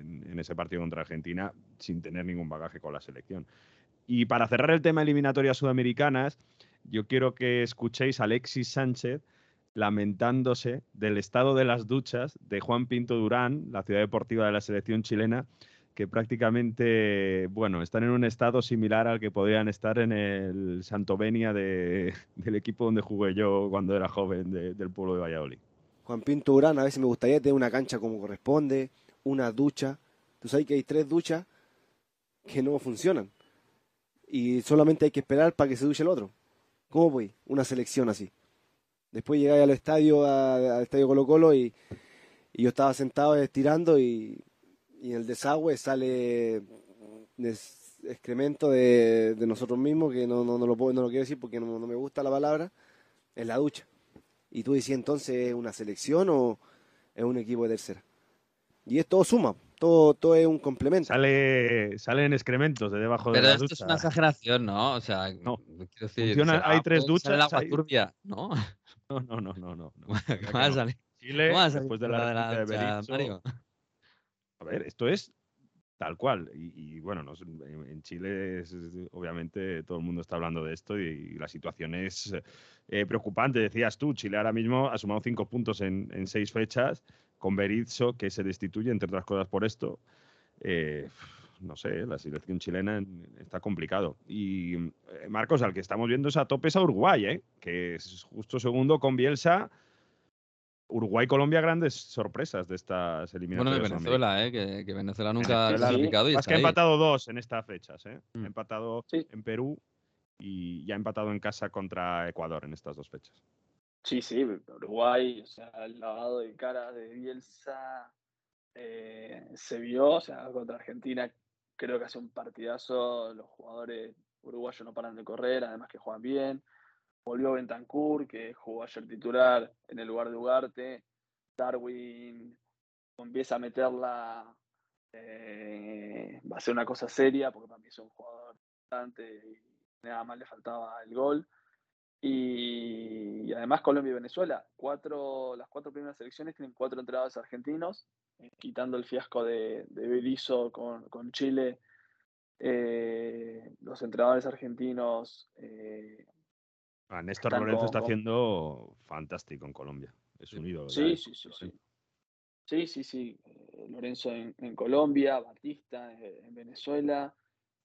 en, en ese partido contra Argentina sin tener ningún bagaje con la selección. Y para cerrar el tema eliminatorias sudamericanas, yo quiero que escuchéis a Alexis Sánchez lamentándose del estado de las duchas de Juan Pinto Durán, la ciudad deportiva de la selección chilena, que prácticamente, bueno, están en un estado similar al que podrían estar en el Santovenia de- <laughs> del equipo donde jugué yo cuando era joven de- del pueblo de Valladolid. Juan Pinto Urán, a veces me gustaría tener una cancha como corresponde, una ducha. Tú sabes que hay tres duchas que no funcionan. Y solamente hay que esperar para que se duche el otro. ¿Cómo voy? Una selección así. Después llegáis al estadio, a- al estadio Colo Colo y, y yo estaba sentado estirando y, y en el desagüe sale des- excremento de, de nosotros mismos, que no, no, no lo puedo, no lo quiero decir porque no, no me gusta la palabra, en la ducha. Y tú decías entonces, ¿es una selección o es un equipo de tercera? Y es todo suma, todo, todo es un complemento. Sale, salen excrementos de debajo Pero de la esto ducha. es una exageración, ¿no? O sea, quiero decir, Funciona- será- hay tres puede ser el duchas, agua hay- turbia, ¿no? No, no, no, no, no. no. <laughs> ¿Cómo Mira que va a no. salir? Chile, ¿Cómo va a salir después de la de la de Mario? A ver, esto es tal cual. Y, y, bueno, no en, en Chile es- obviamente todo el mundo está hablando de esto y, la situación es eh, preocupante. Decías tú, Chile ahora mismo ha sumado cinco puntos en, en seis fechas con Berizzo, que se destituye, entre otras cosas, por esto. Eh, no sé, la selección chilena en- está complicado. Y eh, Marcos, al que estamos viendo es a tope es a Uruguay, ¿eh? que es justo segundo con Bielsa. Uruguay-Colombia, grandes sorpresas de estas Bueno, eliminatorias. de Venezuela, ¿eh? Que, que Venezuela nunca ha clasificado y Más está que ha ahí. empatado dos en estas fechas, ¿eh? Mm. Ha empatado en Perú y ya ha empatado en casa contra Ecuador en estas dos fechas. Sí, sí, Uruguay, o sea, el lavado de cara de Bielsa eh, se vio, o sea, contra Argentina creo que hace un partidazo, los jugadores uruguayos no paran de correr, además que juegan bien. Volvió Bentancur, que jugó ayer titular en el lugar de Ugarte. Darwin empieza a meterla, eh, va a ser una cosa seria, porque para mí es un jugador importante y nada más le faltaba el gol. Y, y además Colombia y Venezuela, cuatro, las cuatro primeras selecciones tienen cuatro entrenadores argentinos, eh, quitando el fiasco de, de Berizzo con, con Chile. eh, los entrenadores argentinos eh, Ah, Néstor Lorenzo con- está haciendo fantástico en Colombia. Es un ídolo. Sí, ya. sí, sí, sí. Sí, sí, sí. Eh, Lorenzo en, en Colombia, Batista eh, en Venezuela.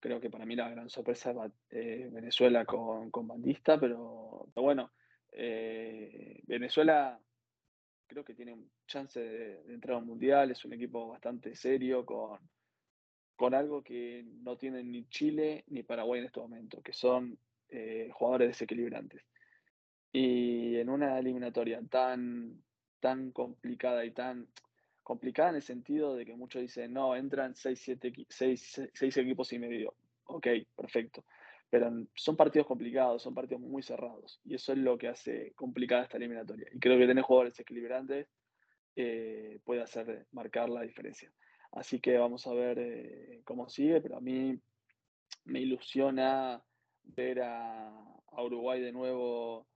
Creo que para mí la gran sorpresa es eh, Venezuela con, con Batista, pero, bueno, eh, Venezuela creo que tiene un chance de, de entrar a un mundial. Es un equipo bastante serio, con, con algo que no tienen ni Chile ni Paraguay en este momento, que son eh, jugadores desequilibrantes. Y en una eliminatoria tan, tan complicada y tan complicada en el sentido de que muchos dicen, no, entran 6, 7, 6, equipos y medio. Ok, perfecto. Pero son partidos complicados, son partidos muy cerrados. Y eso es lo que hace complicada esta eliminatoria. Y creo que tener jugadores equilibrantes eh, puede hacer marcar la diferencia. Así que vamos a ver eh, cómo sigue, pero a mí me ilusiona ver a, a Uruguay de nuevo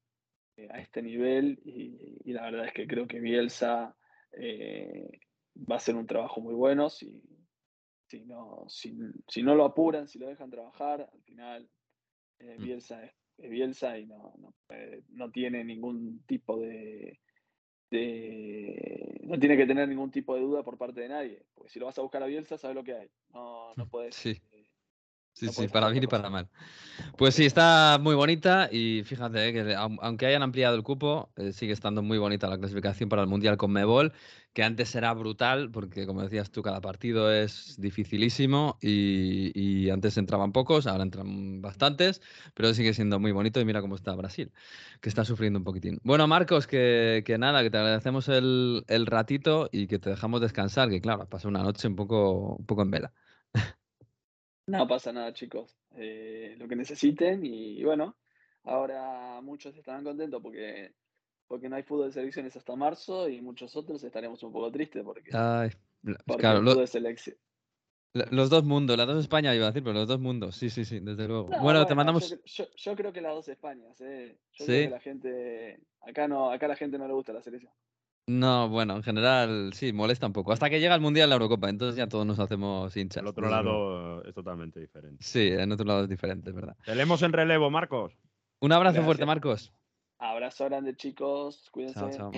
eh, a este nivel y, y la verdad es que creo que Bielsa eh, va a hacer un trabajo muy bueno si, si, no, si, si no lo apuran, si lo dejan trabajar, al final eh, Mm. Bielsa es, es Bielsa y no, no, no tiene ningún tipo de, de- no tiene que tener ningún tipo de duda por parte de nadie, porque si lo vas a buscar a Bielsa, sabes lo que hay, no, no <laughs> puedes Sí. Sí, no sí, para bien y para mal. Pues sí, está muy bonita y fíjate eh, que aun- aunque hayan ampliado el cupo, eh, sigue estando muy bonita la clasificación para el Mundial con Mebol, que antes era brutal porque, como decías tú, cada partido es dificilísimo y, y antes entraban pocos, ahora entran bastantes, pero sigue siendo muy bonito y mira cómo está Brasil, que está sufriendo un poquitín. Bueno, Marcos, que, que nada, que te agradecemos el, el ratito y que te dejamos descansar, que claro, has pasado una noche un poco, un poco en vela. <laughs> No pasa nada, chicos. Eh, lo que necesiten y, bueno, ahora muchos estarán contentos porque, porque no hay fútbol de selecciones hasta marzo y muchos otros estaremos un poco tristes porque, Ay, porque claro, el lo- fútbol de selección. Los dos mundos, las dos Españas iba a decir, pero los dos mundos, sí, sí, sí, desde luego. No, bueno, te mandamos. yo, yo creo que las dos Españas, eh. Yo Sí. creo que la gente, acá no, acá la gente no le gusta la selección. No, bueno, en general sí, molesta un poco. Hasta que llega el Mundial la Eurocopa, entonces ya todos nos hacemos hinchas. El otro lado es totalmente diferente. Sí, en otro lado es diferente, es verdad. Tenemos en relevo, Marcos. Un abrazo fuerte. Marcos. Abrazo grande, chicos. Cuídense. Chao, chao.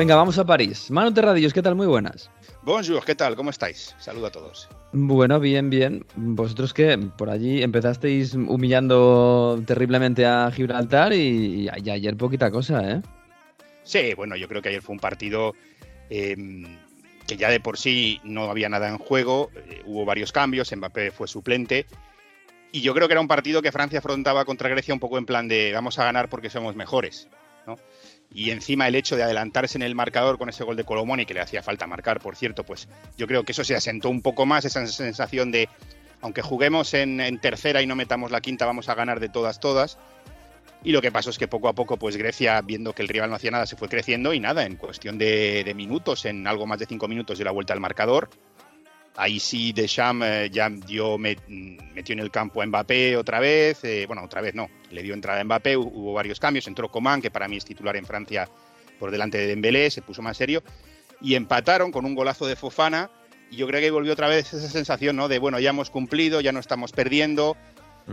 Venga, vamos a París. Manu Terradillos, ¿qué tal? Muy buenas. Bonjour, ¿qué tal? ¿Cómo estáis? Saludo a todos. Bueno, bien, bien. ¿Vosotros qué? Por allí empezasteis humillando terriblemente a Gibraltar y, y ayer poquita cosa, ¿eh? Sí, bueno, yo creo que ayer fue un partido eh, que ya de por sí no había nada en juego, eh, hubo varios cambios, Mbappé fue suplente y yo creo que era un partido que Francia afrontaba contra Grecia un poco en plan de vamos a ganar porque somos mejores, ¿no? Y encima el hecho de adelantarse en el marcador con ese gol de Colomoni, que le hacía falta marcar, por cierto, pues yo creo que eso se asentó un poco más, esa sensación de, aunque juguemos en, tercera y no metamos la quinta, vamos a ganar de todas, todas. Y lo que pasó es que poco a poco, pues Grecia, viendo que el rival no hacía nada, se fue creciendo y nada, en cuestión de, de minutos, en algo más de cinco minutos dio la vuelta al marcador. Ahí sí Deschamps eh, ya dio, met- metió en el campo a Mbappé otra vez, eh, bueno, otra vez no, le dio entrada a Mbappé, hu- hubo varios cambios, entró Coman, que para mí es titular en Francia por delante de Dembélé, se puso más serio, y empataron con un golazo de Fofana, y yo creo que volvió otra vez esa sensación, ¿no? De, bueno, ya hemos cumplido, ya no estamos perdiendo,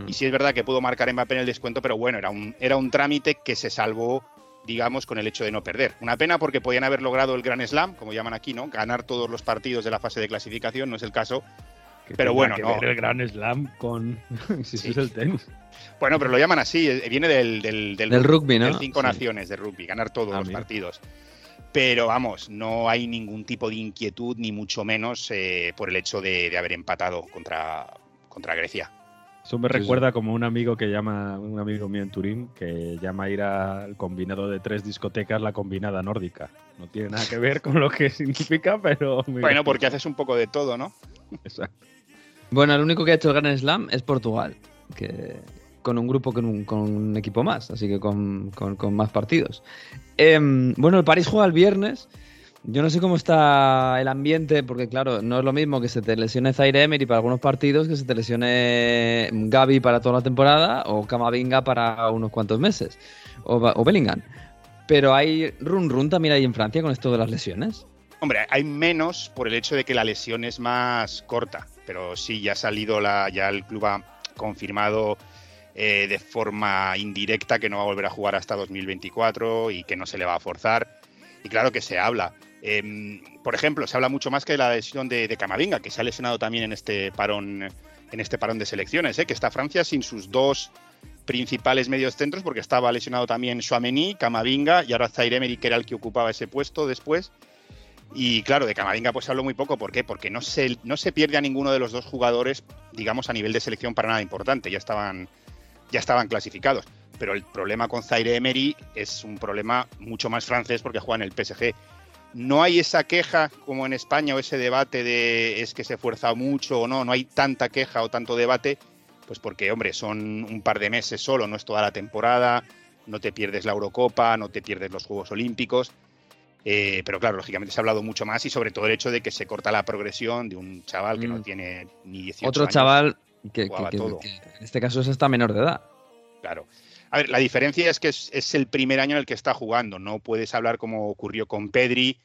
Y sí es verdad que pudo marcar Mbappé en el descuento, pero bueno, era un, era un trámite que se salvó, digamos, con el hecho de no perder. Una pena porque podían haber logrado el Gran Slam, como llaman aquí, ¿no? Ganar todos los partidos de la fase de clasificación, no es el caso. Que Pero bueno, que no. ver el Gran Slam con. <laughs> si eso es el tenis. Bueno, pero lo llaman así, eh, viene del, del, Del rugby, ¿no? del cinco Sí. naciones de rugby, ganar todos Ah, los mira. partidos. Pero vamos, no hay ningún tipo de inquietud, ni mucho menos eh, por el hecho de, de haber empatado contra, contra Grecia. Eso me Sí, sí. recuerda como un amigo que llama, un amigo mío en Turín, que llama a ir al combinado de tres discotecas la combinada nórdica. No tiene nada que ver con lo que <laughs> significa, pero. Bueno, gracioso. porque haces un poco de todo, ¿no? Exacto. Bueno, el único que ha hecho el Grand Slam es Portugal, que con un grupo con un, con un equipo más, así que con, con- con más partidos. Em, bueno, el París juega el viernes. Yo no sé cómo está el ambiente, porque claro, no es lo mismo que se te lesione Zaire Emery para algunos partidos que se te lesione Gaby para toda la temporada o Camavinga para unos cuantos meses, o, Bellingham. Pero hay run run también ahí en Francia con esto de las lesiones. Hombre, hay menos por el hecho de que la lesión es más corta, pero sí, ya ha salido la, ya el club ha confirmado eh, de forma indirecta que no va a volver a jugar hasta 2024 y que no se le va a forzar. Y claro que se habla. Em, por ejemplo, se habla mucho más que de la lesión de, de Camavinga, que se ha lesionado también en este parón, en este parón de selecciones, ¿eh? que está Francia sin sus dos principales medios centros, porque estaba lesionado también Chouameni, Camavinga y ahora Zaire Emery, que era el que ocupaba ese puesto después. Y claro, de Camavinga pues habló muy poco. ¿Por qué? Porque no se, no se pierde a ninguno de los dos jugadores, digamos, a nivel de selección para nada importante. Ya estaban, ya estaban clasificados. Pero el problema con Zaire Emery es un problema mucho más francés porque juega en el PSG. No hay esa queja como en España o ese debate de es que se fuerza mucho o no. No hay tanta queja o tanto debate. Pues porque, hombre, son un par de meses solo, no es toda la temporada. No te pierdes la Eurocopa, no te pierdes los Juegos Olímpicos. Eh, pero claro, lógicamente se ha hablado mucho más y sobre todo el hecho de que se corta la progresión de un chaval que no Mm. tiene ni 18 Otro años. chaval que, que- jugaba que- en este caso es hasta menor de edad. Claro. A ver, la diferencia es que es, es el primer año en el que está jugando. No puedes hablar como ocurrió con Pedri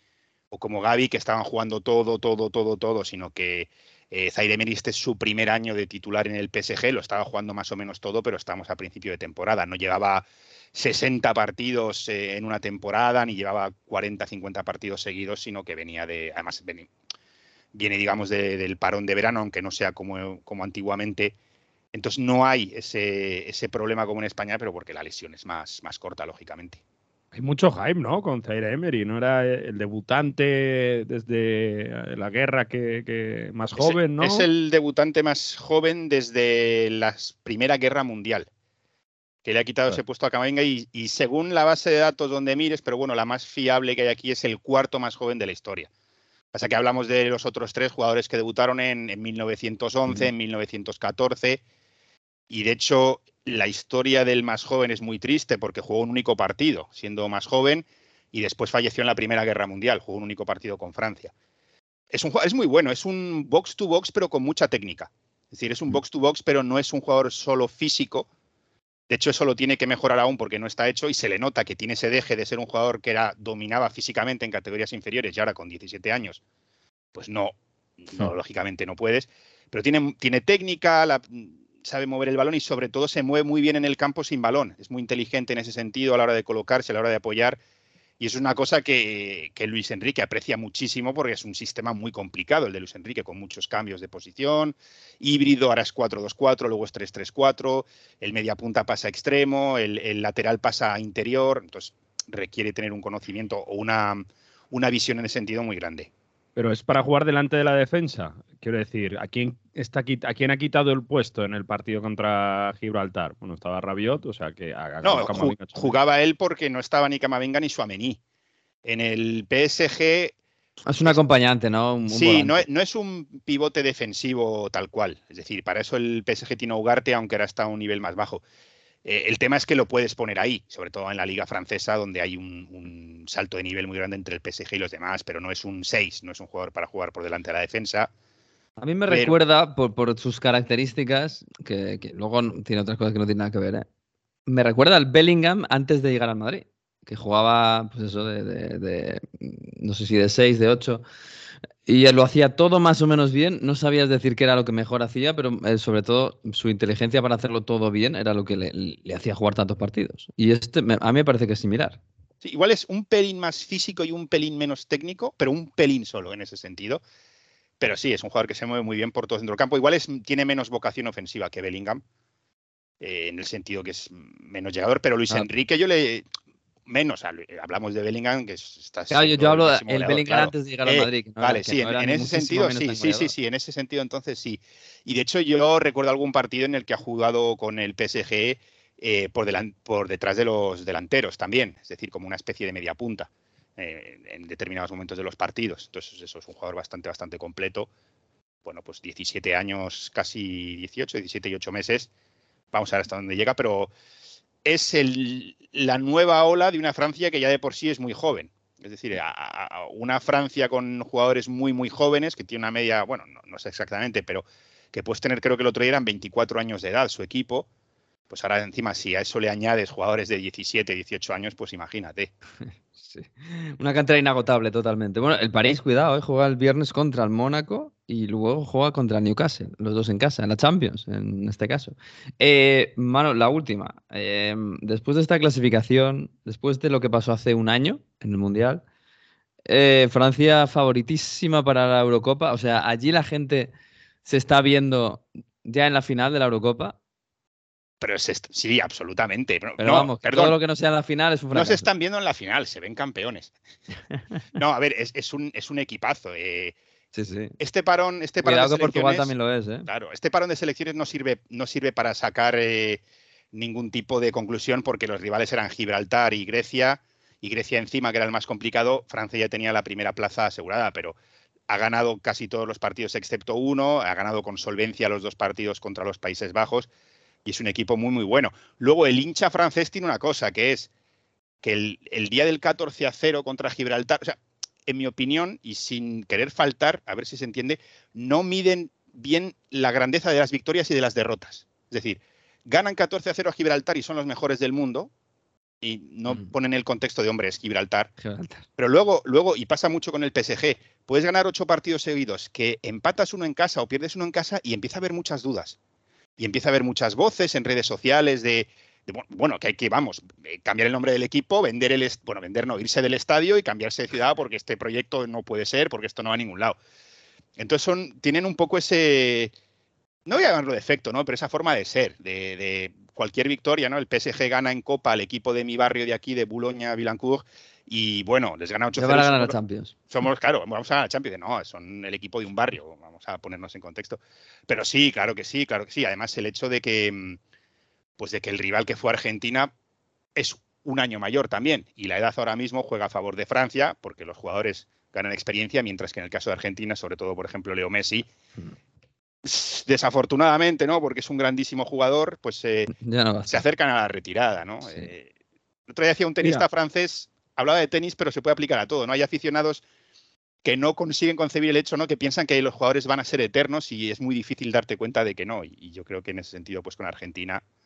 o como Gaby, que estaban jugando todo, todo, todo, todo, sino que eh, Zaire Emery este es su primer año de titular en el PSG, lo estaba jugando más o menos todo, pero estamos a principio de temporada. No llevaba 60 partidos eh, en una temporada, ni llevaba 40, 50 partidos seguidos, sino que venía de, además viene, digamos, de- del parón de verano, aunque no sea como, como antiguamente. Entonces no hay ese, ese problema como en España, pero porque la lesión es más, más corta, lógicamente. Hay mucho hype, ¿no? Con Zaire Emery. No era el debutante desde la guerra que, que más Es- joven, ¿no? Es el debutante más joven desde la Primera Guerra Mundial, que le ha quitado Claro. ese puesto a Camavinga y, y según la base de datos donde mires, pero bueno, la más fiable que hay aquí es el cuarto más joven de la historia. Pasa que hablamos de los otros tres jugadores que debutaron en, en 1911, en 1914, y de hecho la historia del más joven es muy triste porque jugó un único partido, siendo más joven, y después falleció en la Primera Guerra Mundial, jugó un único partido con Francia. Es, un, es muy bueno, es un box to box, pero con mucha técnica. Es decir, es un box to box, pero no es un jugador solo físico. De hecho, eso lo tiene que mejorar aún porque no está hecho y se le nota que tiene ese deje de ser un jugador que era, dominaba físicamente en categorías inferiores y ahora con 17 años, pues no, no lógicamente no puedes. Pero tiene, tiene técnica, la- sabe mover el balón y sobre todo se mueve muy bien en el campo sin balón. Es muy inteligente en ese sentido a la hora de colocarse, a la hora de apoyar. Y es una cosa que, que Luis Enrique aprecia muchísimo porque es un sistema muy complicado el de Luis Enrique, con muchos cambios de posición, híbrido, ahora es 4-2-4, luego es 3-3-4, el media punta pasa a extremo, el, el lateral pasa a interior, entonces requiere tener un conocimiento o una, una visión en ese sentido muy grande. Pero es para jugar delante de la defensa. Quiero decir, ¿a quién, está, ¿a quién ha quitado el puesto en el partido contra Gibraltar? Bueno, estaba Rabiot, o sea que... ha- ha No, ju- jugaba él porque no estaba ni Camavinga ni Suamení. En el PSG Es un acompañante, ¿no? Un- un Sí, no es, no es un pivote defensivo tal cual. Es decir, para eso el PSG tiene a Ugarte, aunque ahora está a un nivel más bajo. Eh, el tema es que lo puedes poner ahí, sobre todo en la liga francesa, donde hay un, un salto de nivel muy grande entre el PSG y los demás, pero no es un 6, no es un jugador para jugar por delante de la defensa. A mí me Pero- recuerda, por, por sus características, que, que luego tiene otras cosas que no tienen nada que ver, ¿eh? me recuerda al Bellingham antes de llegar al Madrid. que jugaba, pues eso, de, de- de, no sé si de 6, de 8, y él lo hacía todo más o menos bien. No sabías decir qué era lo que mejor hacía, pero eh, sobre todo su inteligencia para hacerlo todo bien era lo que le, le hacía jugar tantos partidos. Y este me- a mí me parece que es similar. Sí, igual es un pelín más físico y un pelín menos técnico, pero un pelín solo en ese sentido. Pero sí, es un jugador que se mueve muy bien por todo el centro del campo. Igual es, tiene menos vocación ofensiva que Bellingham, eh, en el sentido que es menos llegador, pero Luis Ah. Enrique yo le... Menos, hab- hablamos de Bellingham, que es- está Claro, yo, hablo el de máximo el goleador, Bellingham claro. antes de llegar al Eh, Madrid. no vale, sí, no en, ese sentido, sí, sí, sí, sí, en ese sentido entonces sí. Y de hecho yo recuerdo algún partido en el que ha jugado con el PSG eh, por, delan- por detrás de los delanteros también, es decir, como una especie de media punta eh, en determinados momentos de los partidos. Entonces eso es un jugador bastante, bastante completo. Bueno, pues 17 años, casi 18, 17 y 8 meses. Vamos a ver hasta dónde llega, pero es el- la nueva ola de una Francia que ya de por sí es muy joven. Es decir, una Francia con jugadores muy, muy jóvenes, que tiene una media, bueno, no, no sé exactamente, pero que puedes tener, creo que el otro día eran 24 años de edad su equipo. Pues ahora encima, si a eso le añades jugadores de 17, 18 años, pues imagínate. <laughs> Sí. Una cantera inagotable totalmente. Bueno, el París, cuidado, ¿eh? juega el viernes contra el Mónaco y luego juega contra Newcastle, los dos en casa, en la Champions, en este caso. Eh, mano, la última. Eh, después de esta clasificación, después de lo que pasó hace un año en el Mundial, eh, Francia favoritísima para la Eurocopa. O sea, allí la gente se está viendo ya en la final de la Eurocopa. Pero es est- sí, absolutamente. Pero, no, vamos, perdón, todo lo que no sea en la final es un no se están viendo en la final, se ven campeones. <laughs> No, a ver, es, es un, es un equipazo. eh. Sí, sí. Este parón, este parón Cuidado de Portugal selecciones- también lo es, ¿eh? Claro, este parón de selecciones no sirve, no sirve para sacar eh, ningún tipo de conclusión porque los rivales eran Gibraltar y Grecia, y Grecia encima, que era el más complicado, Francia ya tenía la primera plaza asegurada, pero ha ganado casi todos los partidos excepto uno, ha ganado con solvencia los dos partidos contra los Países Bajos, y es un equipo muy, muy bueno. Luego, el hincha francés tiene una cosa, que es que el, el día del 14 a 0 contra Gibraltar, o sea, en mi opinión, y sin querer faltar, a ver si se entiende, no miden bien la grandeza de las victorias y de las derrotas. Es decir, ganan 14 a 0 a Gibraltar y son los mejores del mundo, y no ponen el contexto de hombre, es Gibraltar. Gibraltar. Pero luego, luego, y pasa mucho con el PSG, puedes ganar ocho partidos seguidos, que empatas uno en casa o pierdes uno en casa y empieza a haber muchas dudas. Y empieza a haber muchas voces en redes sociales de, de, bu- bueno, que hay que, vamos, eh, cambiar el nombre del equipo, vender el, bueno, vender no, irse del estadio y cambiarse de ciudad porque este proyecto no puede ser, porque esto no va a ningún lado. Entonces son, tienen un poco ese, no voy a llamarlo defecto, ¿no? Pero esa forma de ser, de, de cualquier victoria, ¿no? El PSG gana en Copa al equipo de mi barrio de aquí, de Boulogne-Billancourt, y bueno, les gana 8-0. Ya van a ganar somos- Champions. Somos, claro, vamos a ganar la Champions. No, son el equipo de un barrio, vamos a ponernos en contexto. Pero sí, claro que sí, claro que sí. Además, el hecho de que, mm, pues de que el rival que fue Argentina es un año mayor también, y la edad ahora mismo juega a favor de Francia, porque los jugadores ganan experiencia, mientras que en el caso de Argentina, sobre todo, por ejemplo, Leo Messi, s- desafortunadamente, ¿no? Porque es un grandísimo jugador, pues eh, no se acercan a la retirada, ¿no? Eh, el otro día decía un tenista Mira. francés, hablaba de tenis, pero se puede aplicar a todo, ¿no? Hay aficionados que no consiguen concebir el hecho, ¿no? Que piensan que los jugadores van a ser eternos y es muy difícil darte cuenta de que no. Y, y yo creo que en ese sentido, pues con Argentina Mm.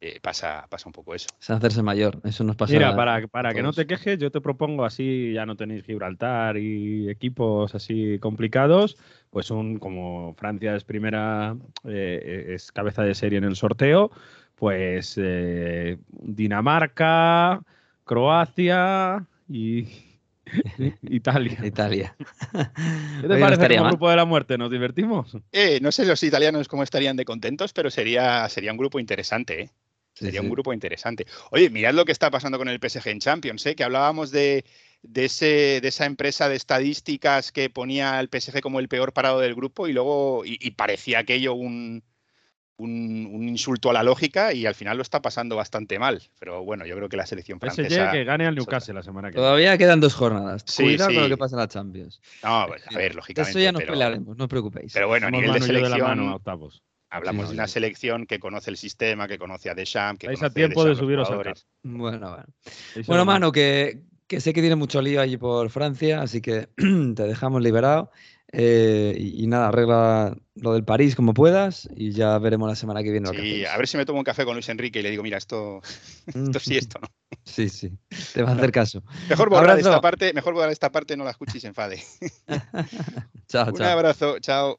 Eh, pasa, pasa un poco eso. Es hacerse mayor. Eso nos pasa Mira, para, a para que no te quejes, yo te propongo así, ya no tenéis Gibraltar y equipos así complicados, pues un como Francia es primera, eh, es cabeza de serie en el sorteo, pues eh, Dinamarca, Croacia y <laughs> Italia. Italia. ¿Qué te Oye, no parece como grupo de la muerte? ¿Nos divertimos? Eh, no sé los italianos cómo estarían de contentos, pero sería, sería un grupo interesante, ¿eh? Sí, Sería sí. un grupo interesante. Oye, mirad lo que está pasando con el PSG en Champions, ¿eh? que hablábamos de, de, ese, de esa empresa de estadísticas que ponía al PSG como el peor parado del grupo y luego y, y parecía aquello un, un, un insulto a la lógica y al final lo está pasando bastante mal. Pero bueno, yo creo que la selección PSG francesa... que gane al. Newcastle la semana que viene. Todavía quedan dos jornadas. Sí, Cuidado con lo que pasa en la Champions. No, pues, a ver, lógicamente. eso ya nos pero, pelearemos, no os preocupéis. pero bueno, a nivel de yo de la selección... mano a octavos. Hablamos Sí, de una sí. selección que conoce el sistema, que conoce a Deschamps, que Estáis a conoce tiempo de subiros jugadores. Bueno, bueno. Bueno, no- mano, que, que sé que tiene mucho lío allí por Francia, así que <clears throat> te dejamos liberado. Eh, y, y nada, arregla lo del París como puedas y ya veremos la semana que viene lo que Sí, hacéis. a ver si me tomo un café con Luis Enrique y le digo, mira, esto, <laughs> esto sí, esto no. Sí, sí, te va a hacer caso. Mejor borrar Abrazo. esta parte, mejor borrar esta parte, no la escuche y se enfade. <laughs> Chao, <laughs> un chao. abrazo, chao.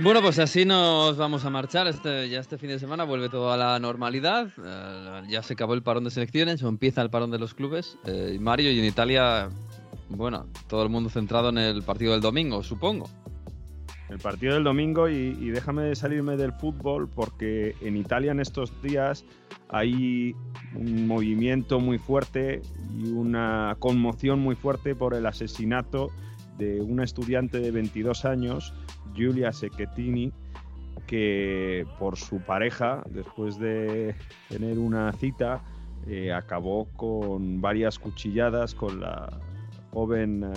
Bueno, pues así nos vamos a marchar. Este, ya este fin de semana vuelve todo a la normalidad. Eh, ya se acabó el parón de selecciones o empieza el parón de los clubes. Eh, Mario, y en Italia, bueno, todo el mundo centrado en el partido del domingo, supongo. El partido del domingo y, y déjame salirme del fútbol porque en Italia en estos días hay un movimiento muy fuerte y una conmoción muy fuerte por el asesinato de una estudiante de 22 años, Giulia Secchettini, que por su pareja, después de tener una cita, eh, acabó con varias cuchilladas con la joven eh,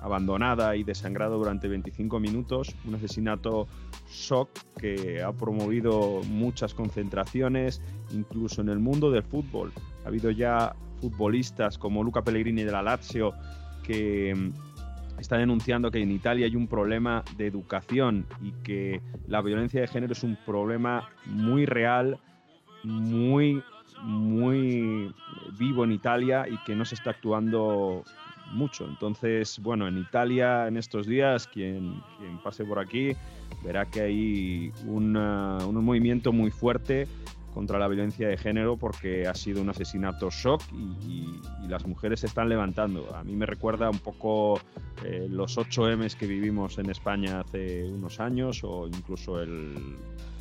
abandonada y desangrada durante 25 minutos, un asesinato shock que ha promovido muchas concentraciones, incluso en el mundo del fútbol. Ha habido ya futbolistas como Luca Pellegrini de la Lazio que mm, está denunciando que en Italia hay un problema de educación y que la violencia de género es un problema muy real, muy, muy vivo en Italia y que no se está actuando mucho. Entonces, bueno, en Italia en estos días, quien, quien pase por aquí verá que hay un movimiento muy fuerte contra la violencia de género porque ha sido un asesinato shock y, las mujeres se están levantando. A mí me recuerda un poco eh, los 8 M's que vivimos en España hace unos años o incluso el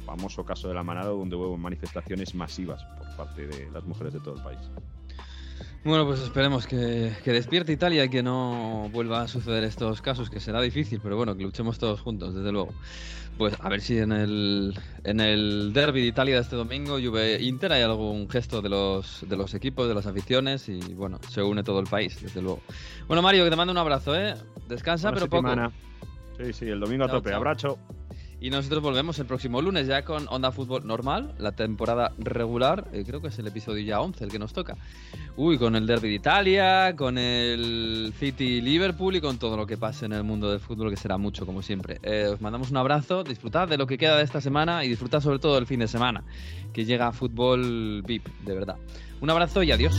famoso caso de la manada donde hubo manifestaciones masivas por parte de las mujeres de todo el país. Bueno, pues esperemos que, que despierte Italia y que no vuelva a suceder estos casos, que será difícil, pero bueno, que luchemos todos juntos, desde luego. Pues a ver si en el, en el derby de Italia de este domingo, Juve-Inter, hay algún gesto de los, de los equipos, de las aficiones y bueno, se une todo el país, desde luego. Bueno, Mario, que te mando un abrazo, ¿eh? Descansa, pero poco. semana. Sí, sí, el domingo a Chao, tope. chao. Abrazo. Y nosotros volvemos el próximo lunes ya con Onda Fútbol normal, la temporada regular, eh, creo que es el episodio ya 11 el que nos toca. Uy, con el Derby de Italia, con el City Liverpool y con todo lo que pase en el mundo del fútbol, que será mucho como siempre. Eh, os mandamos un abrazo, disfrutad de lo que queda de esta semana y disfrutad sobre todo del fin de semana, que llega fútbol VIP, de verdad. Un abrazo y adiós.